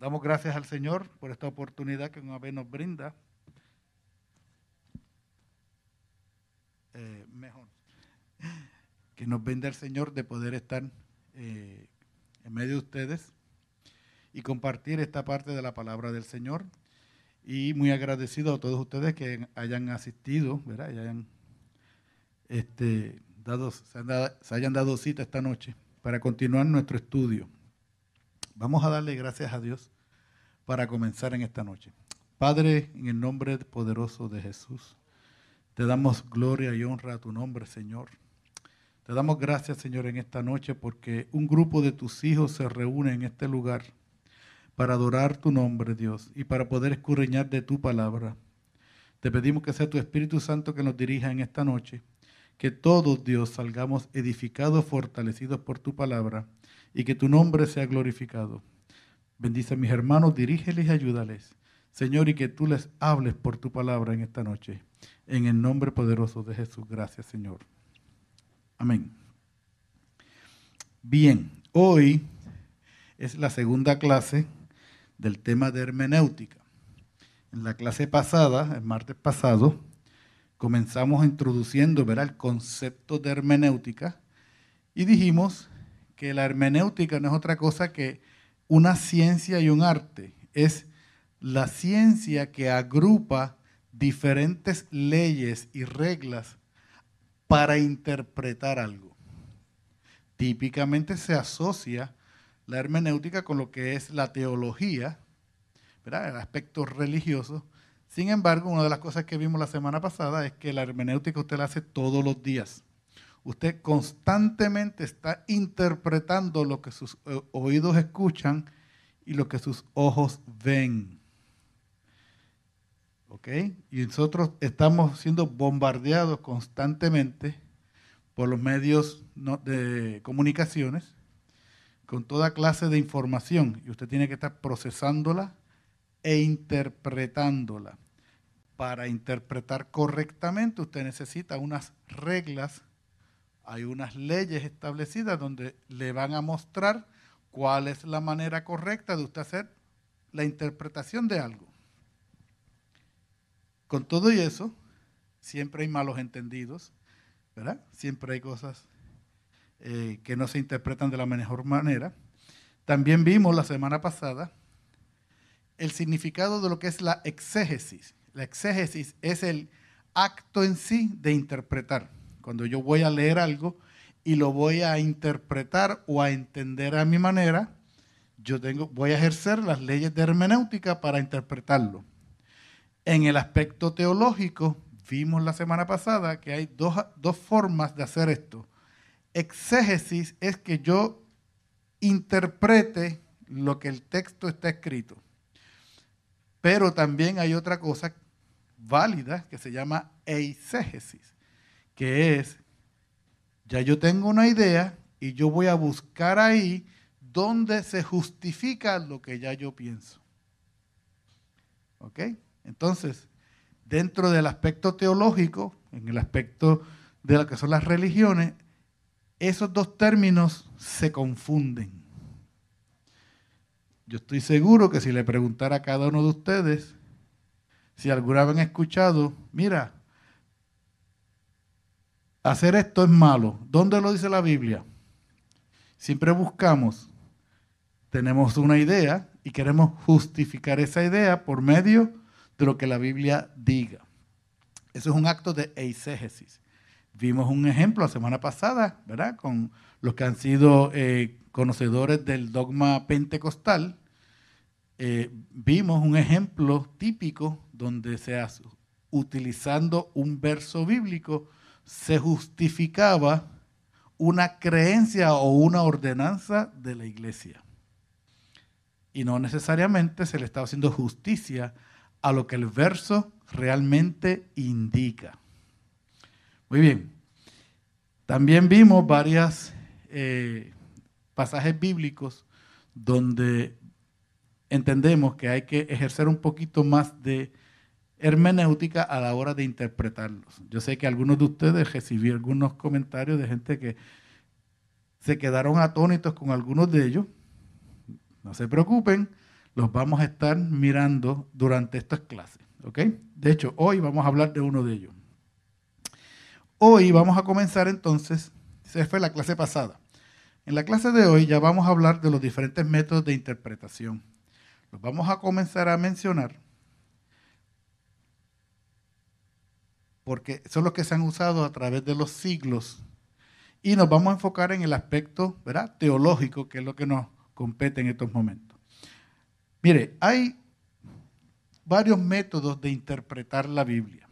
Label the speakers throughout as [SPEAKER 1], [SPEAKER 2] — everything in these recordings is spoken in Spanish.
[SPEAKER 1] damos gracias al Señor por esta oportunidad que una vez nos brinda. Eh, mejor. Que nos brinda el Señor de poder estar eh, en medio de ustedes y compartir esta parte de la palabra del Señor. Y muy agradecido a todos ustedes que hayan asistido, ¿verdad? Y hayan este, dado, se hayan dado cita esta noche para continuar nuestro estudio. Vamos a darle gracias a Dios para comenzar en esta noche. Padre, en el nombre poderoso de Jesús, te damos gloria y honra a tu nombre, Señor. Te damos gracias, Señor, en esta noche porque un grupo de tus hijos se reúne en este lugar para adorar tu nombre, Dios, y para poder escurriñar de tu palabra. Te pedimos que sea tu Espíritu Santo que nos dirija en esta noche que todos, Dios, salgamos edificados, fortalecidos por tu palabra y que tu nombre sea glorificado. Bendice a mis hermanos, dirígeles y ayúdales. Señor, y que tú les hables por tu palabra en esta noche. En el nombre poderoso de Jesús. Gracias, Señor. Amén. Bien, hoy es la segunda clase del tema de hermenéutica. En la clase pasada, el martes pasado, comenzamos introduciendo el concepto de hermenéutica y dijimos que la hermenéutica no es otra cosa que una ciencia y un arte. Es la ciencia que agrupa diferentes leyes y reglas para interpretar algo. Típicamente se asocia la hermenéutica con lo que es la teología, ¿verdad? el aspecto religioso, sin embargo, una de las cosas que vimos la semana pasada es que la hermenéutica usted la hace todos los días. Usted constantemente está interpretando lo que sus eh, oídos escuchan y lo que sus ojos ven. ¿Ok? Y nosotros estamos siendo bombardeados constantemente por los medios de comunicaciones con toda clase de información y usted tiene que estar procesándola e interpretándola. Para interpretar correctamente usted necesita unas reglas, hay unas leyes establecidas donde le van a mostrar cuál es la manera correcta de usted hacer la interpretación de algo. Con todo y eso, siempre hay malos entendidos, ¿verdad? Siempre hay cosas eh, que no se interpretan de la mejor manera. También vimos la semana pasada el significado de lo que es la exégesis. La exégesis es el acto en sí de interpretar. Cuando yo voy a leer algo y lo voy a interpretar o a entender a mi manera, yo tengo, voy a ejercer las leyes de hermenéutica para interpretarlo. En el aspecto teológico, vimos la semana pasada que hay dos, dos formas de hacer esto. Exégesis es que yo interprete lo que el texto está escrito. Pero también hay otra cosa válida que se llama eisegesis, que es, ya yo tengo una idea y yo voy a buscar ahí donde se justifica lo que ya yo pienso. ¿Ok? Entonces, dentro del aspecto teológico, en el aspecto de lo que son las religiones, esos dos términos se confunden. Yo estoy seguro que si le preguntara a cada uno de ustedes, si alguna vez han escuchado, mira, hacer esto es malo. ¿Dónde lo dice la Biblia? Siempre buscamos, tenemos una idea y queremos justificar esa idea por medio de lo que la Biblia diga. Eso es un acto de eisegesis. Vimos un ejemplo la semana pasada, ¿verdad? Con los que han sido eh, conocedores del dogma pentecostal, eh, vimos un ejemplo típico donde se hace, utilizando un verso bíblico se justificaba una creencia o una ordenanza de la iglesia. Y no necesariamente se le estaba haciendo justicia a lo que el verso realmente indica. Muy bien. También vimos varios eh, pasajes bíblicos donde entendemos que hay que ejercer un poquito más de hermenéutica a la hora de interpretarlos. Yo sé que algunos de ustedes recibí algunos comentarios de gente que se quedaron atónitos con algunos de ellos. No se preocupen, los vamos a estar mirando durante estas clases. ¿ok? De hecho, hoy vamos a hablar de uno de ellos. Hoy vamos a comenzar entonces, esa fue la clase pasada. En la clase de hoy ya vamos a hablar de los diferentes métodos de interpretación. Los vamos a comenzar a mencionar porque son los que se han usado a través de los siglos. Y nos vamos a enfocar en el aspecto teológico, que es lo que nos compete en estos momentos. Mire, hay varios métodos de interpretar la Biblia.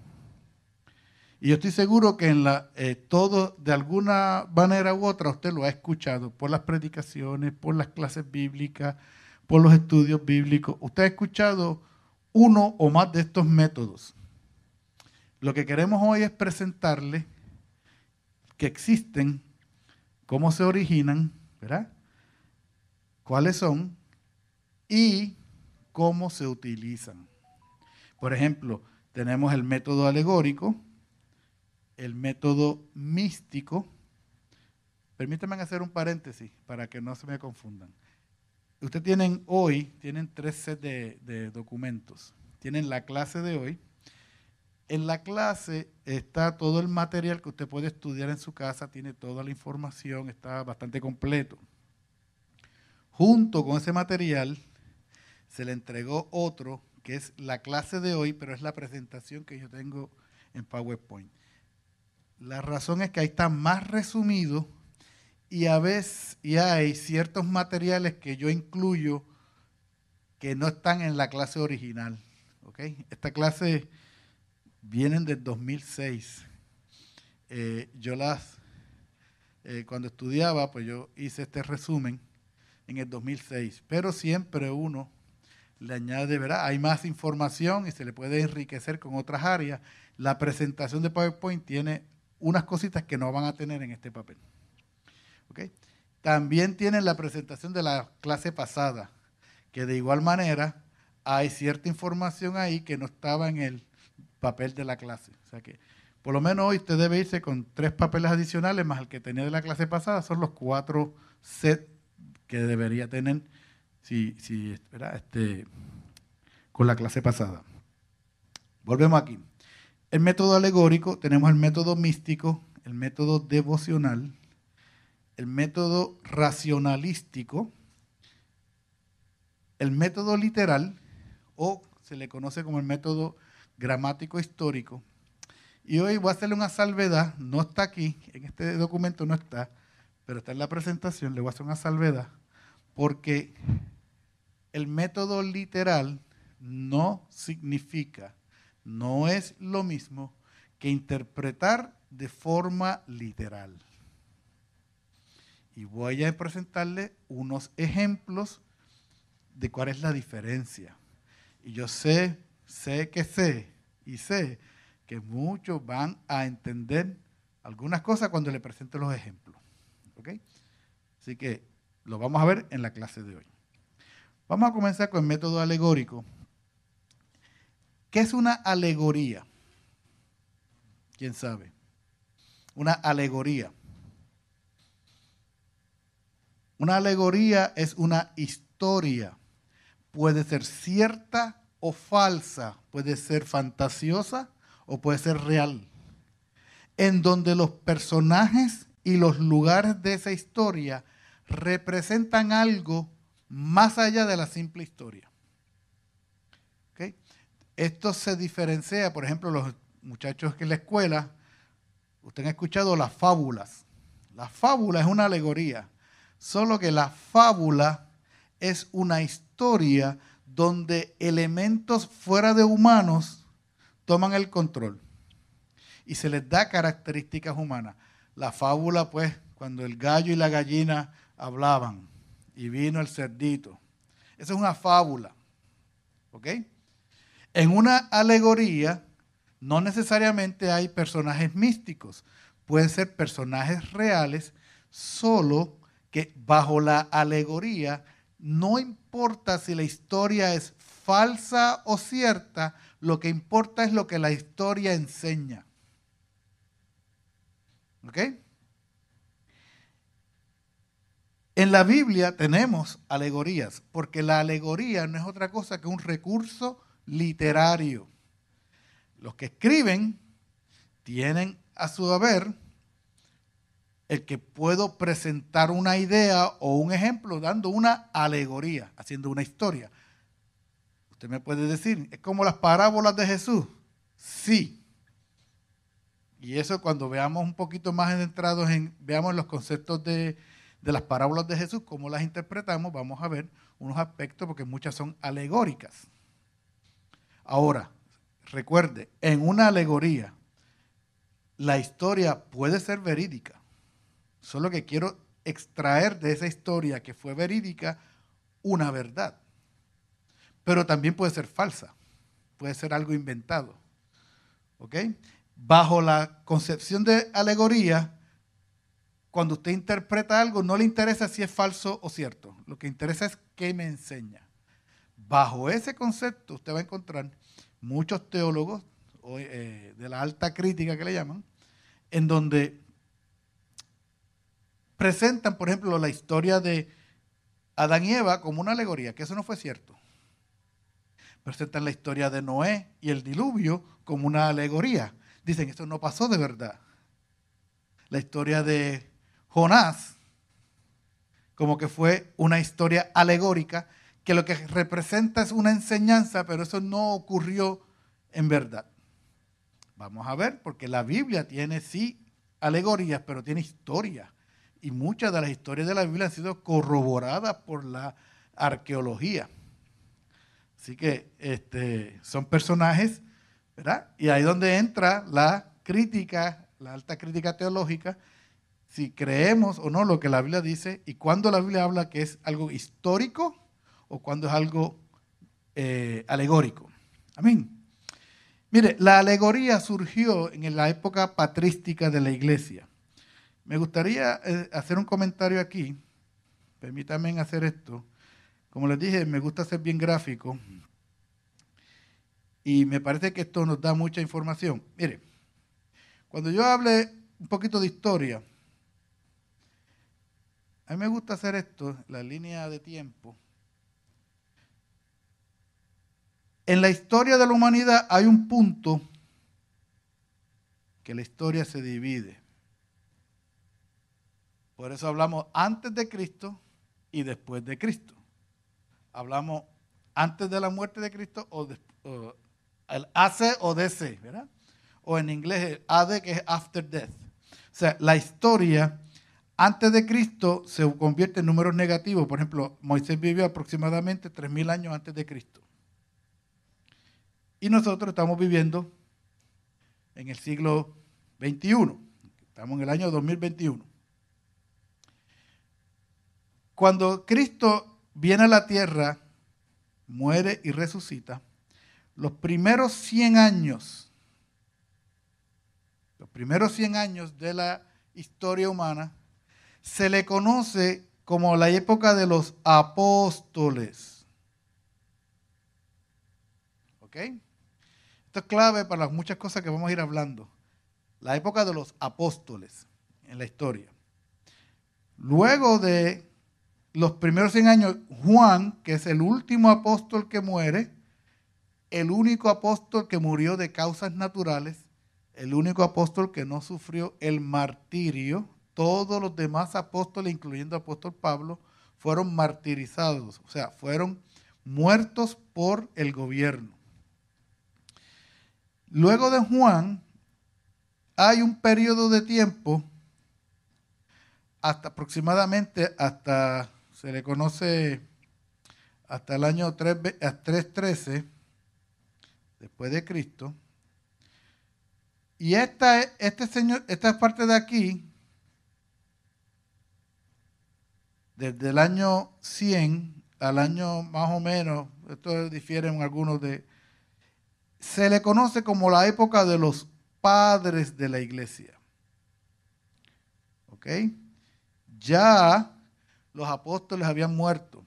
[SPEAKER 1] Y yo estoy seguro que en la, eh, todo, de alguna manera u otra, usted lo ha escuchado por las predicaciones, por las clases bíblicas, por los estudios bíblicos. Usted ha escuchado uno o más de estos métodos. Lo que queremos hoy es presentarle que existen, cómo se originan, ¿verdad? cuáles son y cómo se utilizan. Por ejemplo, tenemos el método alegórico, el método místico. Permítanme hacer un paréntesis para que no se me confundan. Ustedes tienen hoy, tienen tres sets de, de documentos. Tienen la clase de hoy, en la clase está todo el material que usted puede estudiar en su casa, tiene toda la información, está bastante completo. Junto con ese material se le entregó otro que es la clase de hoy, pero es la presentación que yo tengo en PowerPoint. La razón es que ahí está más resumido y a veces y hay ciertos materiales que yo incluyo que no están en la clase original. Esta clase vienen del 2006. Eh, yo las, eh, cuando estudiaba, pues yo hice este resumen en el 2006, pero siempre uno le añade, ¿verdad? Hay más información y se le puede enriquecer con otras áreas. La presentación de PowerPoint tiene unas cositas que no van a tener en este papel. También tienen la presentación de la clase pasada, que de igual manera hay cierta información ahí que no estaba en el papel de la clase. O sea que por lo menos hoy usted debe irse con tres papeles adicionales más el que tenía de la clase pasada. Son los cuatro sets que debería tener si, si Este, con la clase pasada. Volvemos aquí. El método alegórico, tenemos el método místico, el método devocional, el método racionalístico, el método literal, o se le conoce como el método gramático histórico. Y hoy voy a hacerle una salvedad, no está aquí, en este documento no está, pero está en la presentación, le voy a hacer una salvedad, porque el método literal no significa, no es lo mismo que interpretar de forma literal. Y voy a presentarle unos ejemplos de cuál es la diferencia. Y yo sé sé que sé y sé que muchos van a entender algunas cosas cuando le presente los ejemplos. ¿Ok? Así que lo vamos a ver en la clase de hoy. Vamos a comenzar con el método alegórico. ¿Qué es una alegoría? ¿Quién sabe? Una alegoría. Una alegoría es una historia. Puede ser cierta o falsa, puede ser fantasiosa o puede ser real, en donde los personajes y los lugares de esa historia representan algo más allá de la simple historia. Esto se diferencia, por ejemplo, los muchachos que en la escuela, ustedes han escuchado las fábulas. La fábula es una alegoría, solo que la fábula es una historia donde elementos fuera de humanos toman el control y se les da características humanas. La fábula, pues, cuando el gallo y la gallina hablaban y vino el cerdito. Esa es una fábula. ¿Ok? En una alegoría no necesariamente hay personajes místicos. Pueden ser personajes reales, solo que bajo la alegoría no importa si la historia es falsa o cierta, lo que importa es lo que la historia enseña. ¿Ok? En la Biblia tenemos alegorías, porque la alegoría no es otra cosa que un recurso literario. Los que escriben tienen a su haber el que puedo presentar una idea o un ejemplo dando una alegoría, haciendo una historia. Usted me puede decir, ¿es como las parábolas de Jesús? Sí. Y eso cuando veamos un poquito más entrados en, veamos los conceptos de, de las parábolas de Jesús, cómo las interpretamos, vamos a ver unos aspectos porque muchas son alegóricas. Ahora, recuerde, en una alegoría, la historia puede ser verídica. Solo que quiero extraer de esa historia que fue verídica una verdad. Pero también puede ser falsa, puede ser algo inventado. ¿Ok? Bajo la concepción de alegoría, cuando usted interpreta algo, no le interesa si es falso o cierto. Lo que interesa es qué me enseña. Bajo ese concepto, usted va a encontrar muchos teólogos eh, de la alta crítica que le llaman, en donde presentan, por ejemplo, la historia de Adán y Eva como una alegoría, que eso no fue cierto. Presentan la historia de Noé y el diluvio como una alegoría. Dicen, esto no pasó de verdad. La historia de Jonás, como que fue una historia alegórica, que lo que representa es una enseñanza, pero eso no ocurrió en verdad. Vamos a ver, porque la Biblia tiene sí alegorías, pero tiene historia y muchas de las historias de la Biblia han sido corroboradas por la arqueología. Así que este, son personajes, ¿verdad? Y ahí es donde entra la crítica, la alta crítica teológica, si creemos o no lo que la Biblia dice y cuando la Biblia habla que es algo histórico o cuando es algo eh, alegórico. Amén. Mire, la alegoría surgió en la época patrística de la iglesia. Me gustaría eh, hacer un comentario aquí. Permítanme hacer esto. Como les dije, me gusta ser bien gráfico. Y me parece que esto nos da mucha información. Mire, cuando yo hable un poquito de historia, a mí me gusta hacer esto, la línea de tiempo. En la historia de la humanidad hay un punto que la historia se divide. Por eso hablamos antes de Cristo y después de Cristo. Hablamos antes de la muerte de Cristo o, el AC o DC, ¿verdad? O en inglés el AD que es after death. O sea, la historia antes de Cristo se convierte en números negativos. Por ejemplo, Moisés vivió aproximadamente 3.000 años antes de Cristo. Y nosotros estamos viviendo en el siglo XXI. Estamos en el año 2021. Cuando Cristo viene a la tierra, muere y resucita, los primeros 100 años, los primeros 100 años de la historia humana, se le conoce como la época de los apóstoles. ¿Ok? Esto es clave para las muchas cosas que vamos a ir hablando. La época de los apóstoles en la historia. Luego de los primeros 100 años, Juan, que es el último apóstol que muere, el único apóstol que murió de causas naturales, el único apóstol que no sufrió el martirio, todos los demás apóstoles, incluyendo apóstol Pablo, fueron martirizados, o sea, fueron muertos por el gobierno. Luego de Juan, hay un periodo de tiempo, hasta aproximadamente hasta se le conoce hasta el año 313 después de Cristo. Y esta, este señor, esta parte de aquí, desde el año 100 al año más o menos, esto difiere en algunos de, se le conoce como la época de los padres de la iglesia. ¿Ok? Ya los apóstoles habían muerto.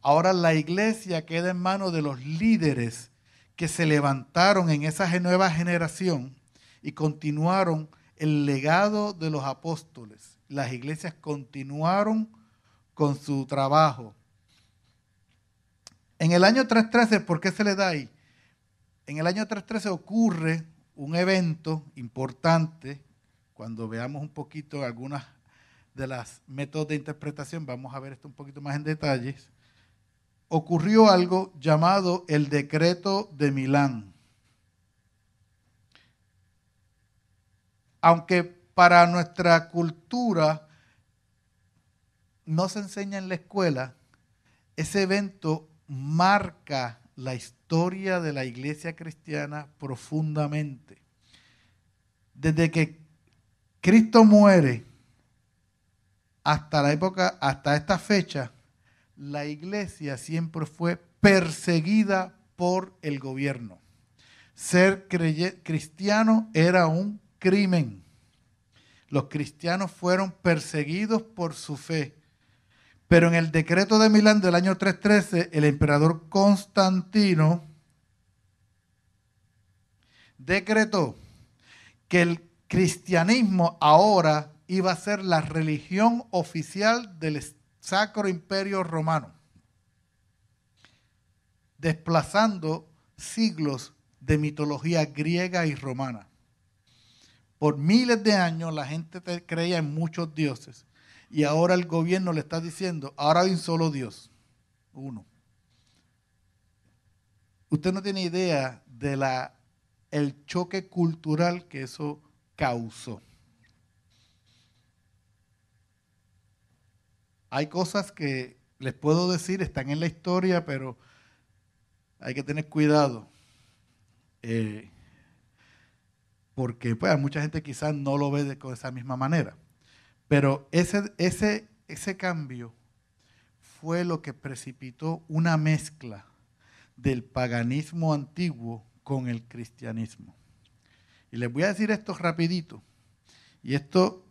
[SPEAKER 1] Ahora la iglesia queda en manos de los líderes que se levantaron en esa nueva generación y continuaron el legado de los apóstoles. Las iglesias continuaron con su trabajo. En el año 313, ¿por qué se le da ahí? En el año 313 ocurre un evento importante. Cuando veamos un poquito algunas de las métodos de interpretación, vamos a ver esto un poquito más en detalles. Ocurrió algo llamado el decreto de Milán. Aunque para nuestra cultura no se enseña en la escuela, ese evento marca la historia de la iglesia cristiana profundamente. Desde que Cristo muere hasta la época, hasta esta fecha, la iglesia siempre fue perseguida por el gobierno. Ser cristiano era un crimen. Los cristianos fueron perseguidos por su fe. Pero en el decreto de Milán del año 313, el emperador Constantino decretó que el cristianismo ahora iba a ser la religión oficial del Sacro Imperio Romano, desplazando siglos de mitología griega y romana. Por miles de años la gente creía en muchos dioses y ahora el gobierno le está diciendo, ahora hay un solo Dios, uno. Usted no tiene idea de la el choque cultural que eso causó. Hay cosas que les puedo decir, están en la historia, pero hay que tener cuidado. Eh, porque pues, mucha gente quizás no lo ve de, esa misma manera. Pero ese, ese, ese cambio fue lo que precipitó una mezcla del paganismo antiguo con el cristianismo. Y les voy a decir esto rapidito. Y esto,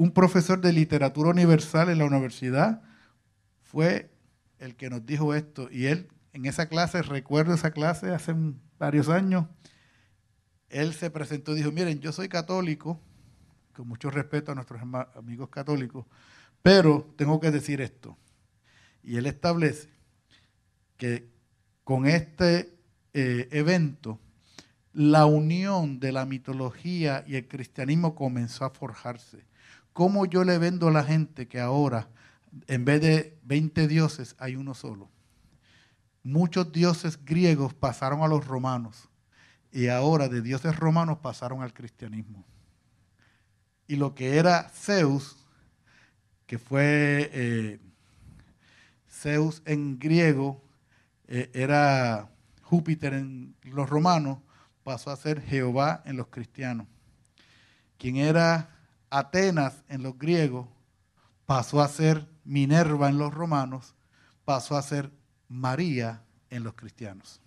[SPEAKER 1] un profesor de literatura universal en la universidad fue el que nos dijo esto. Y él, en esa clase, recuerdo esa clase hace varios años, él se presentó y dijo, miren, yo soy católico, con mucho respeto a nuestros amigos católicos, pero tengo que decir esto. Y él establece que con este eh, evento, la unión de la mitología y el cristianismo comenzó a forjarse. ¿Cómo yo le vendo a la gente que ahora, en vez de 20 dioses, hay uno solo? Muchos dioses griegos pasaron a los romanos y ahora de dioses romanos pasaron al cristianismo y lo que era Zeus, que fue eh, Zeus en griego, eh, era Júpiter en los romanos, pasó a ser Jehová en los cristianos. Quien era Atenas en los griegos, pasó a ser Minerva en los romanos, pasó a ser María en los cristianos.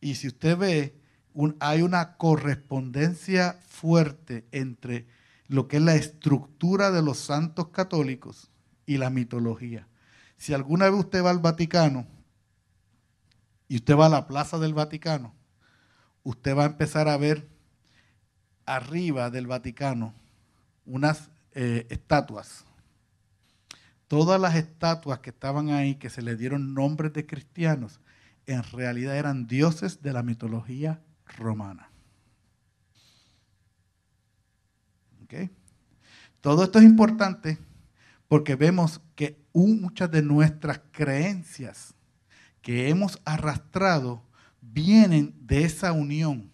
[SPEAKER 1] Y si usted ve, hay una correspondencia fuerte entre lo que es la estructura de los santos católicos y la mitología. Si alguna vez usted va al Vaticano y usted va a la plaza del Vaticano, usted va a empezar a ver arriba del Vaticano unas eh, estatuas. Todas las estatuas que estaban ahí, que se le dieron nombres de cristianos, en realidad eran dioses de la mitología romana. Todo esto es importante porque vemos que muchas de nuestras creencias que hemos arrastrado vienen de esa unión.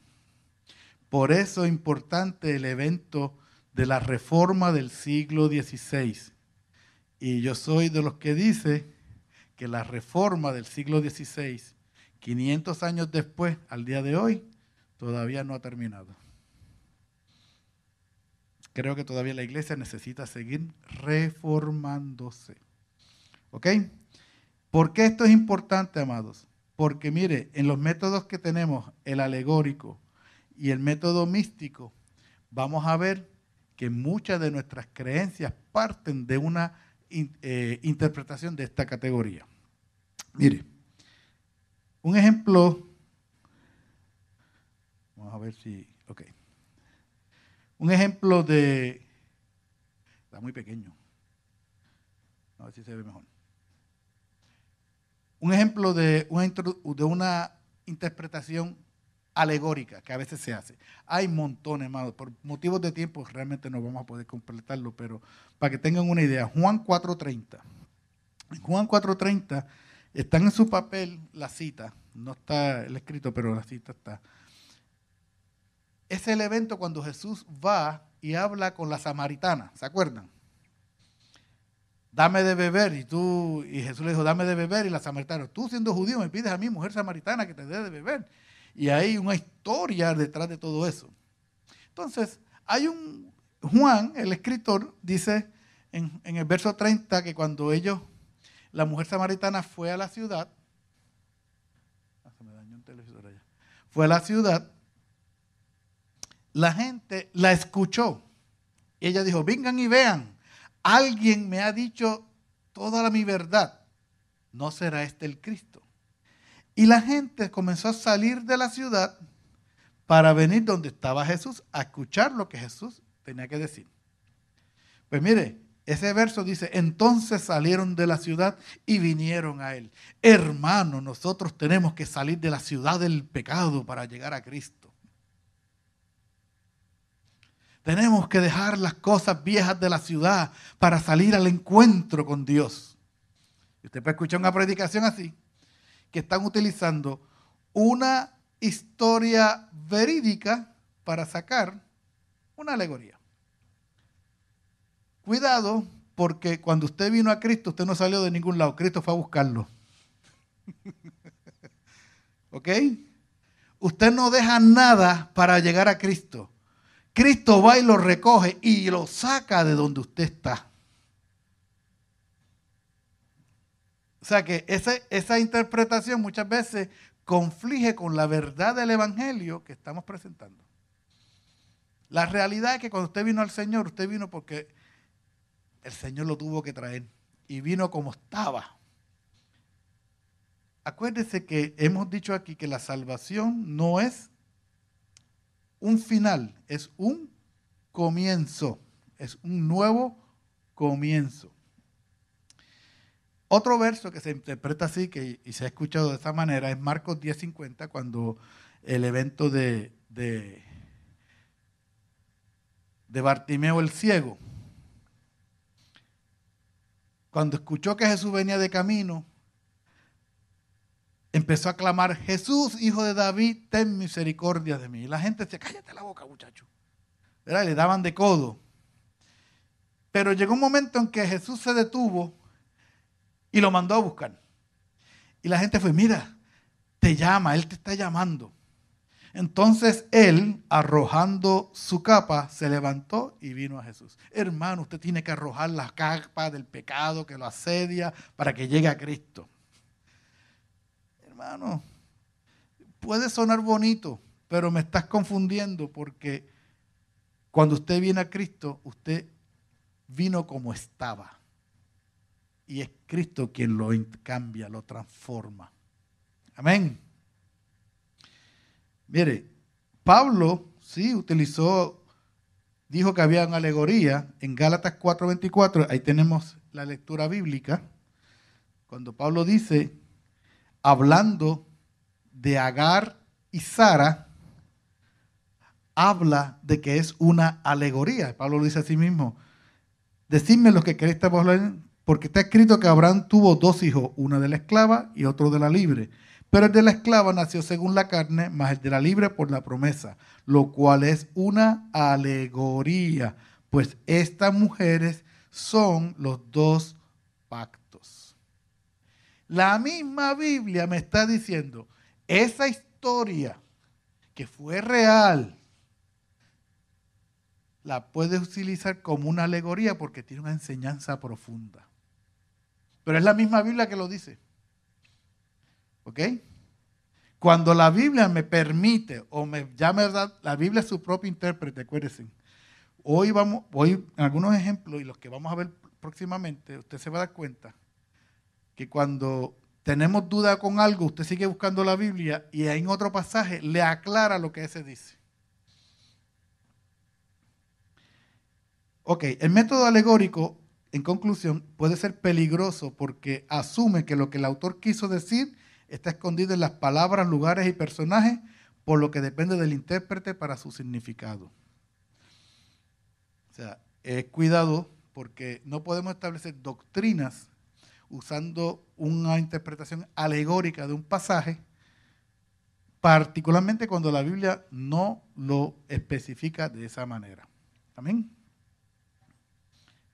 [SPEAKER 1] Por eso es importante el evento de la reforma del siglo XVI. Y yo soy de los que dice que la reforma del siglo XVI, 500 años después, al día de hoy, todavía no ha terminado. Creo que todavía la iglesia necesita seguir reformándose. ¿Ok? ¿Por qué esto es importante, amados? Porque mire, en los métodos que tenemos, el alegórico y el método místico, vamos a ver que muchas de nuestras creencias parten de una eh, interpretación de esta categoría. Mire, un ejemplo Vamos a ver si. Ok. Un ejemplo de. Está muy pequeño. A ver si se ve mejor. Un ejemplo de una, de una interpretación alegórica que a veces se hace. Hay montones, hermano. Por motivos de tiempo realmente no vamos a poder completarlo, pero para que tengan una idea, Juan 4.30. En Juan 4.30 están en su papel la cita, no está el escrito, pero la cita está. Es el evento cuando Jesús va y habla con la samaritana, ¿se acuerdan? Dame de beber y tú y Jesús le dijo, "Dame de beber" y la samaritana, "Tú siendo judío me pides a mí, mujer samaritana, que te dé de beber." Y hay una historia detrás de todo eso. Entonces, hay un, Juan, el escritor, dice en, el verso 30 que cuando ellos, la mujer samaritana fue a la ciudad, ah, fue a la ciudad, la gente la escuchó. Y ella dijo, vengan y vean, alguien me ha dicho toda mi verdad. ¿No será este el Cristo? Y la gente comenzó a salir de la ciudad para venir donde estaba Jesús a escuchar lo que Jesús tenía que decir. Pues mire, ese verso dice, entonces salieron de la ciudad y vinieron a él. Hermano, nosotros tenemos que salir de la ciudad del pecado para llegar a Cristo. Tenemos que dejar las cosas viejas de la ciudad para salir al encuentro con Dios. usted puede escuchar una predicación así que están utilizando una historia verídica para sacar una alegoría. Cuidado, porque cuando usted vino a Cristo, usted no salió de ningún lado, Cristo fue a buscarlo. ¿Ok? Usted no deja nada para llegar a Cristo. Cristo va y lo recoge y lo saca de donde usted está. Sea que esa interpretación muchas veces conflige con la verdad del Evangelio que estamos presentando. La realidad es que cuando usted vino al Señor, usted vino porque el Señor lo tuvo que traer y vino como estaba. Acuérdese que hemos dicho aquí que la salvación no es un final, es un comienzo, es un nuevo comienzo. Otro verso que se interpreta así que, y se ha escuchado de esa manera es Marcos 10:50, cuando el evento de, de, Bartimeo el ciego. Cuando escuchó que Jesús venía de camino, empezó a clamar, Jesús, hijo de David, ten misericordia de mí. Y la gente decía, cállate la boca, muchacho. Le daban de codo. Pero llegó un momento en que Jesús se detuvo y lo mandó a buscar. Y la gente fue, mira, te llama, él te está llamando. Entonces él, arrojando su capa, se levantó y vino a Jesús. Hermano, usted tiene que arrojar la capa del pecado que lo asedia para que llegue a Cristo. Hermano, puede sonar bonito, pero me estás confundiendo porque cuando usted viene a Cristo, usted vino como estaba y es Cristo quien lo cambia, lo transforma. Amén. Mire, Pablo sí utilizó, dijo que había una alegoría en Gálatas 4:24, ahí tenemos la lectura bíblica, cuando Pablo dice, hablando de Agar y Sara, habla de que es una alegoría. Pablo lo dice a sí mismo. Decidme lo que queréis porque está escrito que Abraham tuvo dos hijos, una de la esclava y otro de la libre. Pero el de la esclava nació según la carne, más el de la libre por la promesa, lo cual es una alegoría, pues estas mujeres son los dos pactos. La misma Biblia me está diciendo, esa historia que fue real, la puedes utilizar como una alegoría porque tiene una enseñanza profunda. Pero es la misma Biblia que lo dice. ¿Ok? Cuando la Biblia me permite o me llama, la Biblia es su propio intérprete, acuérdense. Hoy vamos, en algunos ejemplos y los que vamos a ver próximamente, usted se va a dar cuenta que cuando tenemos duda con algo, usted sigue buscando la Biblia y en otro pasaje le aclara lo que ese dice. Ok, el método alegórico en conclusión, puede ser peligroso porque asume que lo que el autor quiso decir está escondido en las palabras, lugares y personajes, por lo que depende del intérprete para su significado. O sea, es cuidado porque no podemos establecer doctrinas usando una interpretación alegórica de un pasaje, particularmente cuando la Biblia no lo especifica de esa manera. Amén.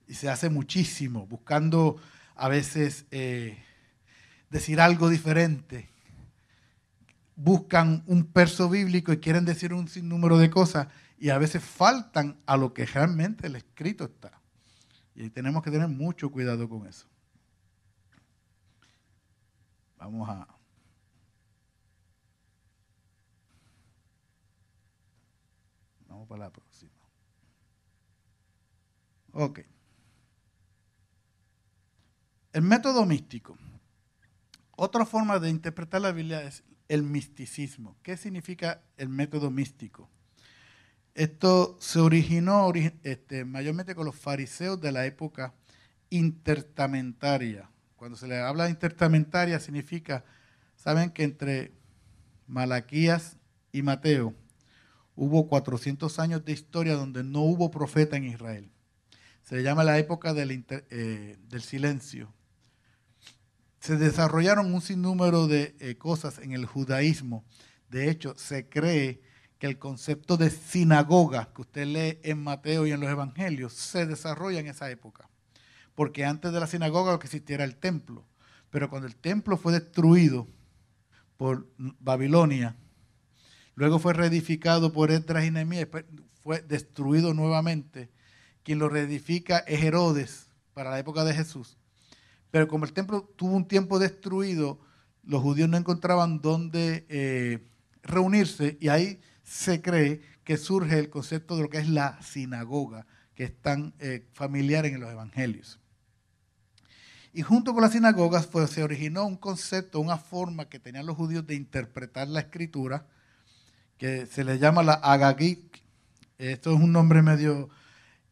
[SPEAKER 1] Y se hace muchísimo, buscando a veces eh, decir algo diferente. Buscan un perso bíblico y quieren decir un sinnúmero de cosas y a veces faltan a lo que realmente el escrito está. Y tenemos que tener mucho cuidado con eso. Vamos a... Vamos para la próxima. Ok. El método místico. Otra forma de interpretar la Biblia es el misticismo. ¿Qué significa el método místico? Esto se originó este, mayormente con los fariseos de la época intertamentaria. Cuando se le habla de intertamentaria significa, saben que entre Malaquías y Mateo hubo 400 años de historia donde no hubo profeta en Israel. Se le llama la época del, eh, del silencio se desarrollaron un sinnúmero de eh, cosas en el judaísmo. De hecho, se cree que el concepto de sinagoga que usted lee en Mateo y en los evangelios se desarrolla en esa época. Porque antes de la sinagoga lo que existía era el templo. Pero cuando el templo fue destruido por Babilonia, luego fue reedificado por Esdras y Nehemías, fue destruido nuevamente. Quien lo reedifica es Herodes para la época de Jesús. Pero como el templo tuvo un tiempo destruido, los judíos no encontraban dónde eh, reunirse y ahí se cree que surge el concepto de lo que es la sinagoga, que es tan eh, familiar en los evangelios. Y junto con las sinagogas pues, se originó un concepto, una forma que tenían los judíos de interpretar la escritura, que se le llama la agagik. Esto es un nombre medio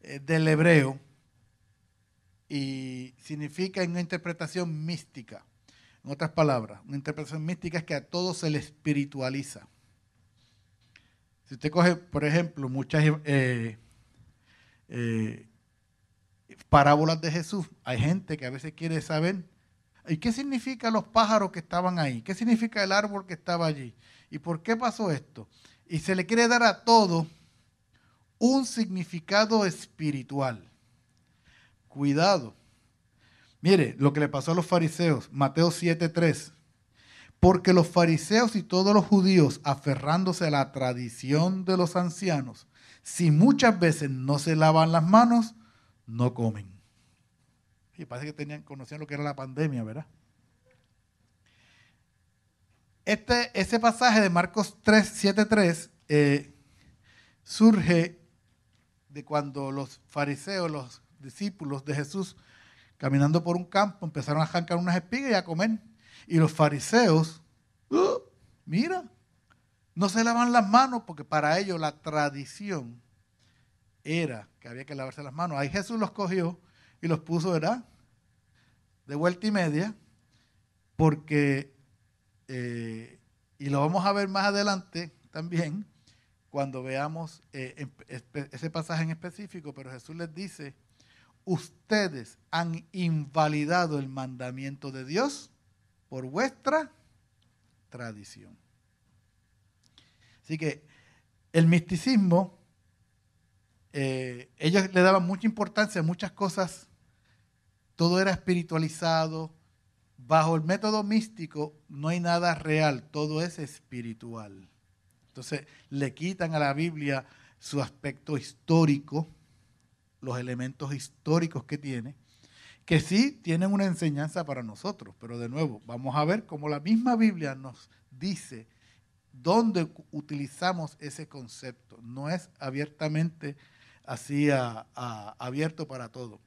[SPEAKER 1] eh, del hebreo, y significa una interpretación mística. En otras palabras, una interpretación mística es que a todo se le espiritualiza. Si usted coge, por ejemplo, muchas eh, eh, parábolas de Jesús, hay gente que a veces quiere saber, ¿y qué significa los pájaros que estaban ahí? ¿Qué significa el árbol que estaba allí? ¿Y por qué pasó esto? Y se le quiere dar a todo un significado espiritual. Cuidado. Mire lo que le pasó a los fariseos, Mateo 7:3. Porque los fariseos y todos los judíos, aferrándose a la tradición de los ancianos, si muchas veces no se lavan las manos, no comen. Y parece que tenían, conocían lo que era la pandemia, ¿verdad? Este, ese pasaje de Marcos 3, 7, 3 surge de cuando los fariseos, los discípulos de Jesús caminando por un campo, empezaron a arrancar unas espigas y a comer. Y los fariseos, ¡uh! mira, no se lavan las manos porque para ellos la tradición era que había que lavarse las manos. Ahí Jesús los cogió y los puso, ¿verdad? De vuelta y media, porque, eh, y lo vamos a ver más adelante también, cuando veamos eh, ese pasaje en específico, pero Jesús les dice, ustedes han invalidado el mandamiento de Dios por vuestra tradición. Así que el misticismo, eh, ellos le daban mucha importancia a muchas cosas, todo era espiritualizado. Bajo el método místico no hay nada real, todo es espiritual. Entonces le quitan a la Biblia su aspecto histórico, los elementos históricos que tiene, que sí tienen una enseñanza para nosotros, pero de nuevo, vamos a ver cómo la misma Biblia nos dice dónde utilizamos ese concepto. No es abiertamente así abierto para todo.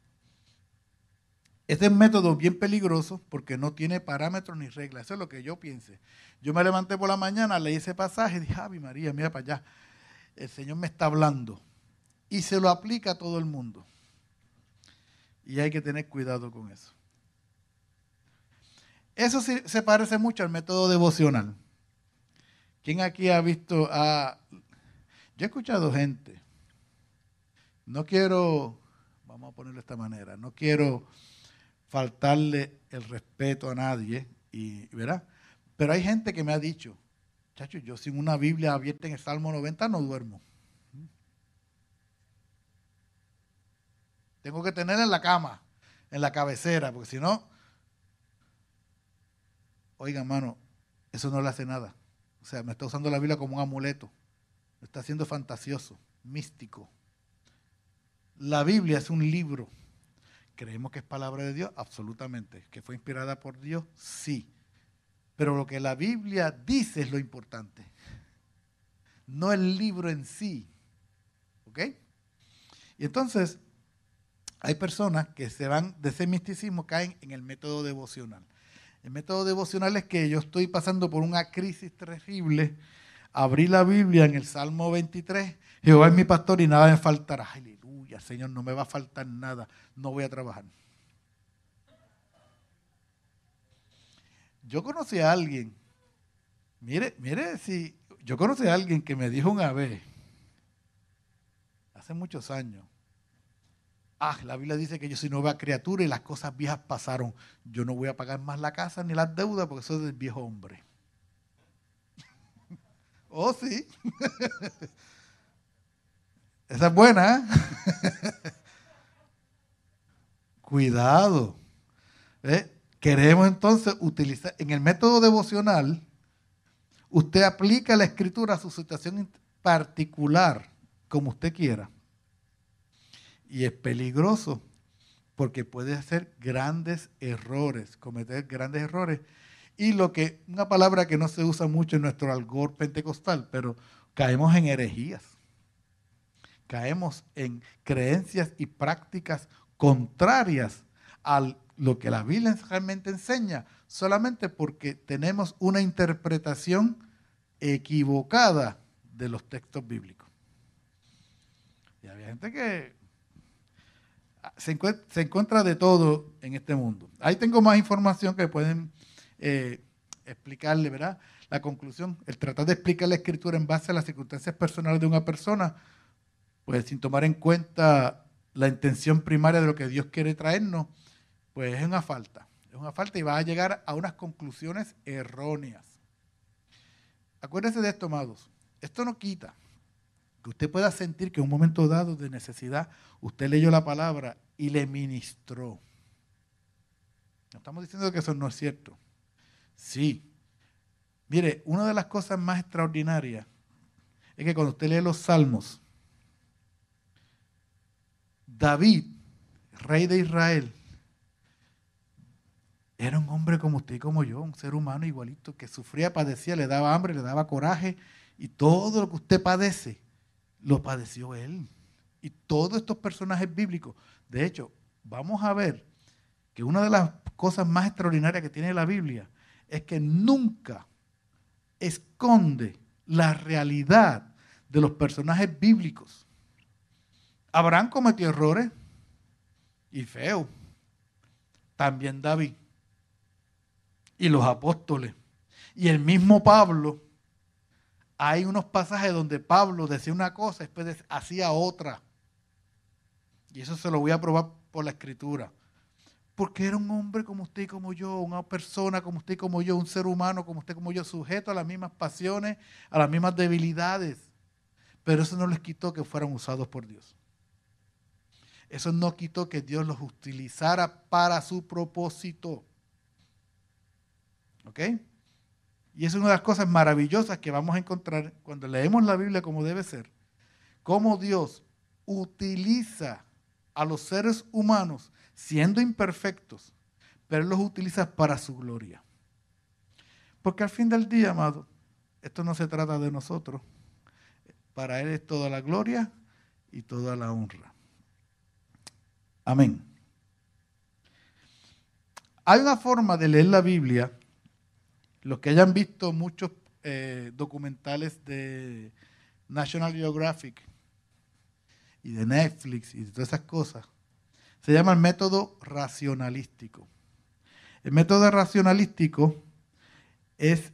[SPEAKER 1] Este es un método bien peligroso porque no tiene parámetros ni reglas. Eso es lo que yo piense. Yo me levanté por la mañana, leí ese pasaje y dije, Ave María, mira para allá. El Señor me está hablando y se lo aplica a todo el mundo. Y hay que tener cuidado con eso. Eso sí se parece mucho al método devocional. ¿Quién aquí ha visto a... Yo he escuchado gente, no quiero, vamos a ponerlo de esta manera, no quiero faltarle el respeto a nadie, y, ¿verdad? Pero hay gente que me ha dicho, chacho, yo sin una Biblia abierta en el Salmo 90 no duermo. Tengo que tenerla en la cama, en la cabecera, porque si no, oiga, hermano, eso no le hace nada. O sea, me está usando la Biblia como un amuleto. Me está haciendo fantasioso, místico. La Biblia es un libro. ¿Creemos que es palabra de Dios? Absolutamente. ¿Que fue inspirada por Dios? Sí. Pero lo que la Biblia dice es lo importante. No el libro en sí. ¿Ok? Y entonces, hay personas que se van de ese misticismo, caen en el método devocional. El método devocional es que yo estoy pasando por una crisis terrible, abrí la Biblia en el Salmo 23, Jehová es mi pastor y nada me faltará. Aleluya, Señor, no me va a faltar nada, no voy a trabajar. Yo conocí a alguien, mire, mire si, yo conocí a alguien que me dijo una vez, hace muchos años, Ah, la Biblia dice que yo soy nueva criatura y las cosas viejas pasaron. Yo no voy a pagar más la casa ni las deudas porque soy del viejo hombre. oh, sí. Esa es buena. ¿eh? Cuidado. ¿Eh? Queremos entonces utilizar, en el método devocional, usted aplica la escritura a su situación particular, como usted quiera. Y es peligroso porque puede hacer grandes errores, cometer grandes errores. Y lo que, una palabra que no se usa mucho en nuestro algor pentecostal, pero caemos en herejías. Caemos en creencias y prácticas contrarias a lo que la Biblia realmente enseña, solamente porque tenemos una interpretación equivocada de los textos bíblicos. Y había gente que se, encuentra, de todo en este mundo. Ahí tengo más información que pueden eh, explicarle, ¿verdad? La conclusión, el tratar de explicar la escritura en base a las circunstancias personales de una persona, pues sin tomar en cuenta la intención primaria de lo que Dios quiere traernos, pues es una falta. Es una falta y va a llegar a unas conclusiones erróneas. Acuérdense de esto, amados. Esto no quita que usted pueda sentir que en un momento dado de necesidad usted leyó la palabra y le ministró. No estamos diciendo que eso no es cierto. Sí. Mire, una de las cosas más extraordinarias es que cuando usted lee los salmos, David, rey de Israel, era un hombre como usted y como yo, un ser humano igualito, que sufría, padecía, le daba hambre, le daba coraje, y todo lo que usted padece, lo padeció él. Y todos estos personajes bíblicos, de hecho, vamos a ver que una de las cosas más extraordinarias que tiene la Biblia es que nunca esconde la realidad de los personajes bíblicos. Abraham cometió errores y feo. También David. Y los apóstoles. Y el mismo Pablo hay unos pasajes donde Pablo decía una cosa después hacía otra. Y eso se lo voy a probar por la escritura. Porque era un hombre como usted y como yo, una persona como usted y como yo, un ser humano como usted y como yo, sujeto a las mismas pasiones, a las mismas debilidades. Pero eso no les quitó que fueran usados por Dios. Eso no quitó que Dios los utilizara para su propósito. ¿Ok? Y es una de las cosas maravillosas que vamos a encontrar cuando leemos la Biblia como debe ser. Cómo Dios utiliza a los seres humanos siendo imperfectos, pero los utiliza para su gloria. Porque al fin del día, amado, esto no se trata de nosotros. Para Él es toda la gloria y toda la honra. Amén. Hay una forma de leer la Biblia los que hayan visto muchos eh, documentales de National Geographic y de Netflix y de todas esas cosas, se llama el método racionalístico. El método racionalístico es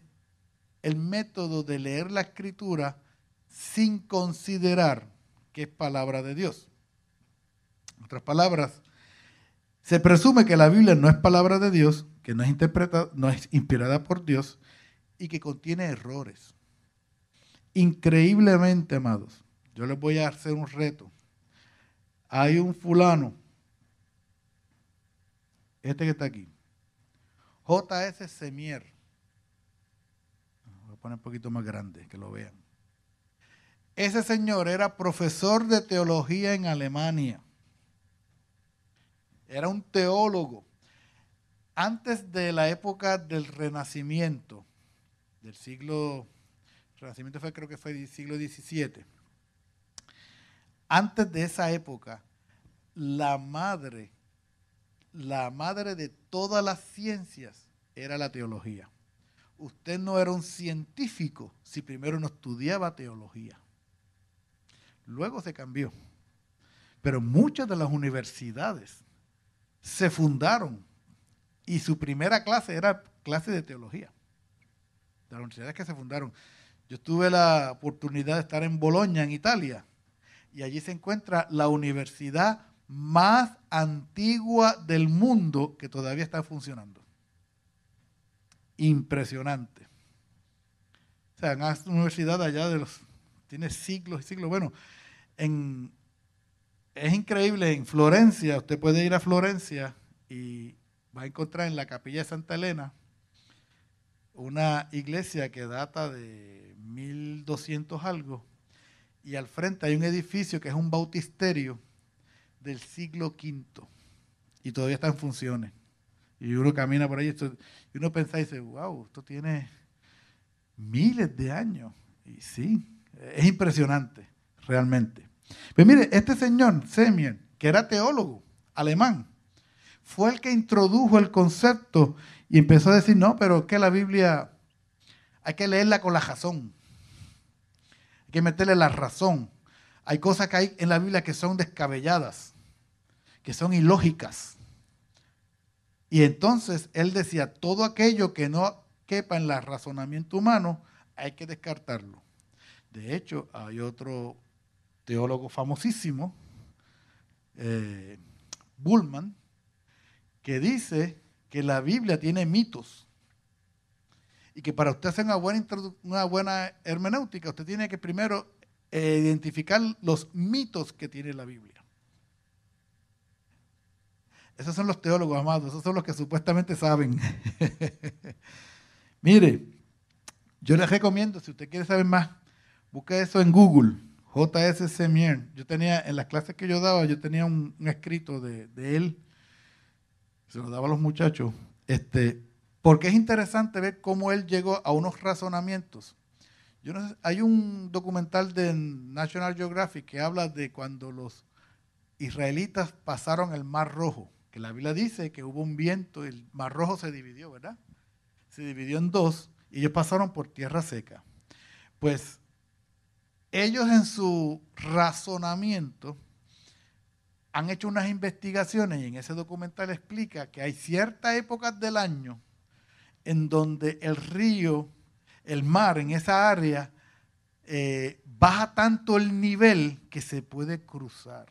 [SPEAKER 1] el método de leer la escritura sin considerar que es palabra de Dios. En otras palabras, se presume que la Biblia no es palabra de Dios, que no es, no es inspirada por Dios y que contiene errores. Increíblemente, amados, yo les voy a hacer un reto. Hay un fulano, este que está aquí, J.S. Semier. Voy a poner un poquito más grande, que lo vean. Ese señor era profesor de teología en Alemania. Era un teólogo. Antes de la época del Renacimiento, del siglo, Renacimiento fue, creo que fue siglo XVII. Antes de esa época, la madre, la madre de todas las ciencias era la teología. Usted no era un científico si primero no estudiaba teología. Luego se cambió. Pero muchas de las universidades se fundaron y su primera clase era clase de teología. De las universidades que se fundaron. Yo tuve la oportunidad de estar en Bolonia, en Italia, y allí se encuentra la universidad más antigua del mundo que todavía está funcionando. Impresionante. O sea, una universidad allá de los, tiene siglos y siglos. Bueno, en, es increíble, en Florencia, usted puede ir a Florencia y va a encontrar en la capilla de Santa Elena una iglesia que data de 1200 algo, y al frente hay un edificio que es un bautisterio del siglo V, y todavía está en funciones. Y uno camina por ahí y uno piensa y dice, wow, esto tiene miles de años. Y sí, es impresionante, realmente. Pues mire, este señor, Semien, que era teólogo alemán, fue el que introdujo el concepto y empezó a decir, no, pero que la Biblia hay que leerla con la razón. Hay que meterle la razón. Hay cosas que hay en la Biblia que son descabelladas, que son ilógicas. Y entonces él decía, todo aquello que no quepa en el razonamiento humano, hay que descartarlo. De hecho, hay otro teólogo famosísimo, eh, Bullman, que dice que la Biblia tiene mitos y que para usted hacer una buena, una buena hermenéutica, usted tiene que primero eh, identificar los mitos que tiene la Biblia. Esos son los teólogos, amados, esos son los que supuestamente saben. Mire, yo les recomiendo, si usted quiere saber más, busque eso en Google. J.S. Semier. Yo tenía, en las clases que yo daba, yo tenía un, escrito de, él, se lo daba a los muchachos, este, porque es interesante ver cómo él llegó a unos razonamientos. Yo no hay un documental de National Geographic que habla de cuando los israelitas pasaron el Mar Rojo, que la Biblia dice que hubo un viento y el Mar Rojo se dividió, ¿verdad? Se dividió en dos y ellos pasaron por tierra seca. Pues ellos en su razonamiento han hecho unas investigaciones y en ese documental explica que hay ciertas épocas del año en donde el río, el mar en esa área, eh, baja tanto el nivel que se puede cruzar.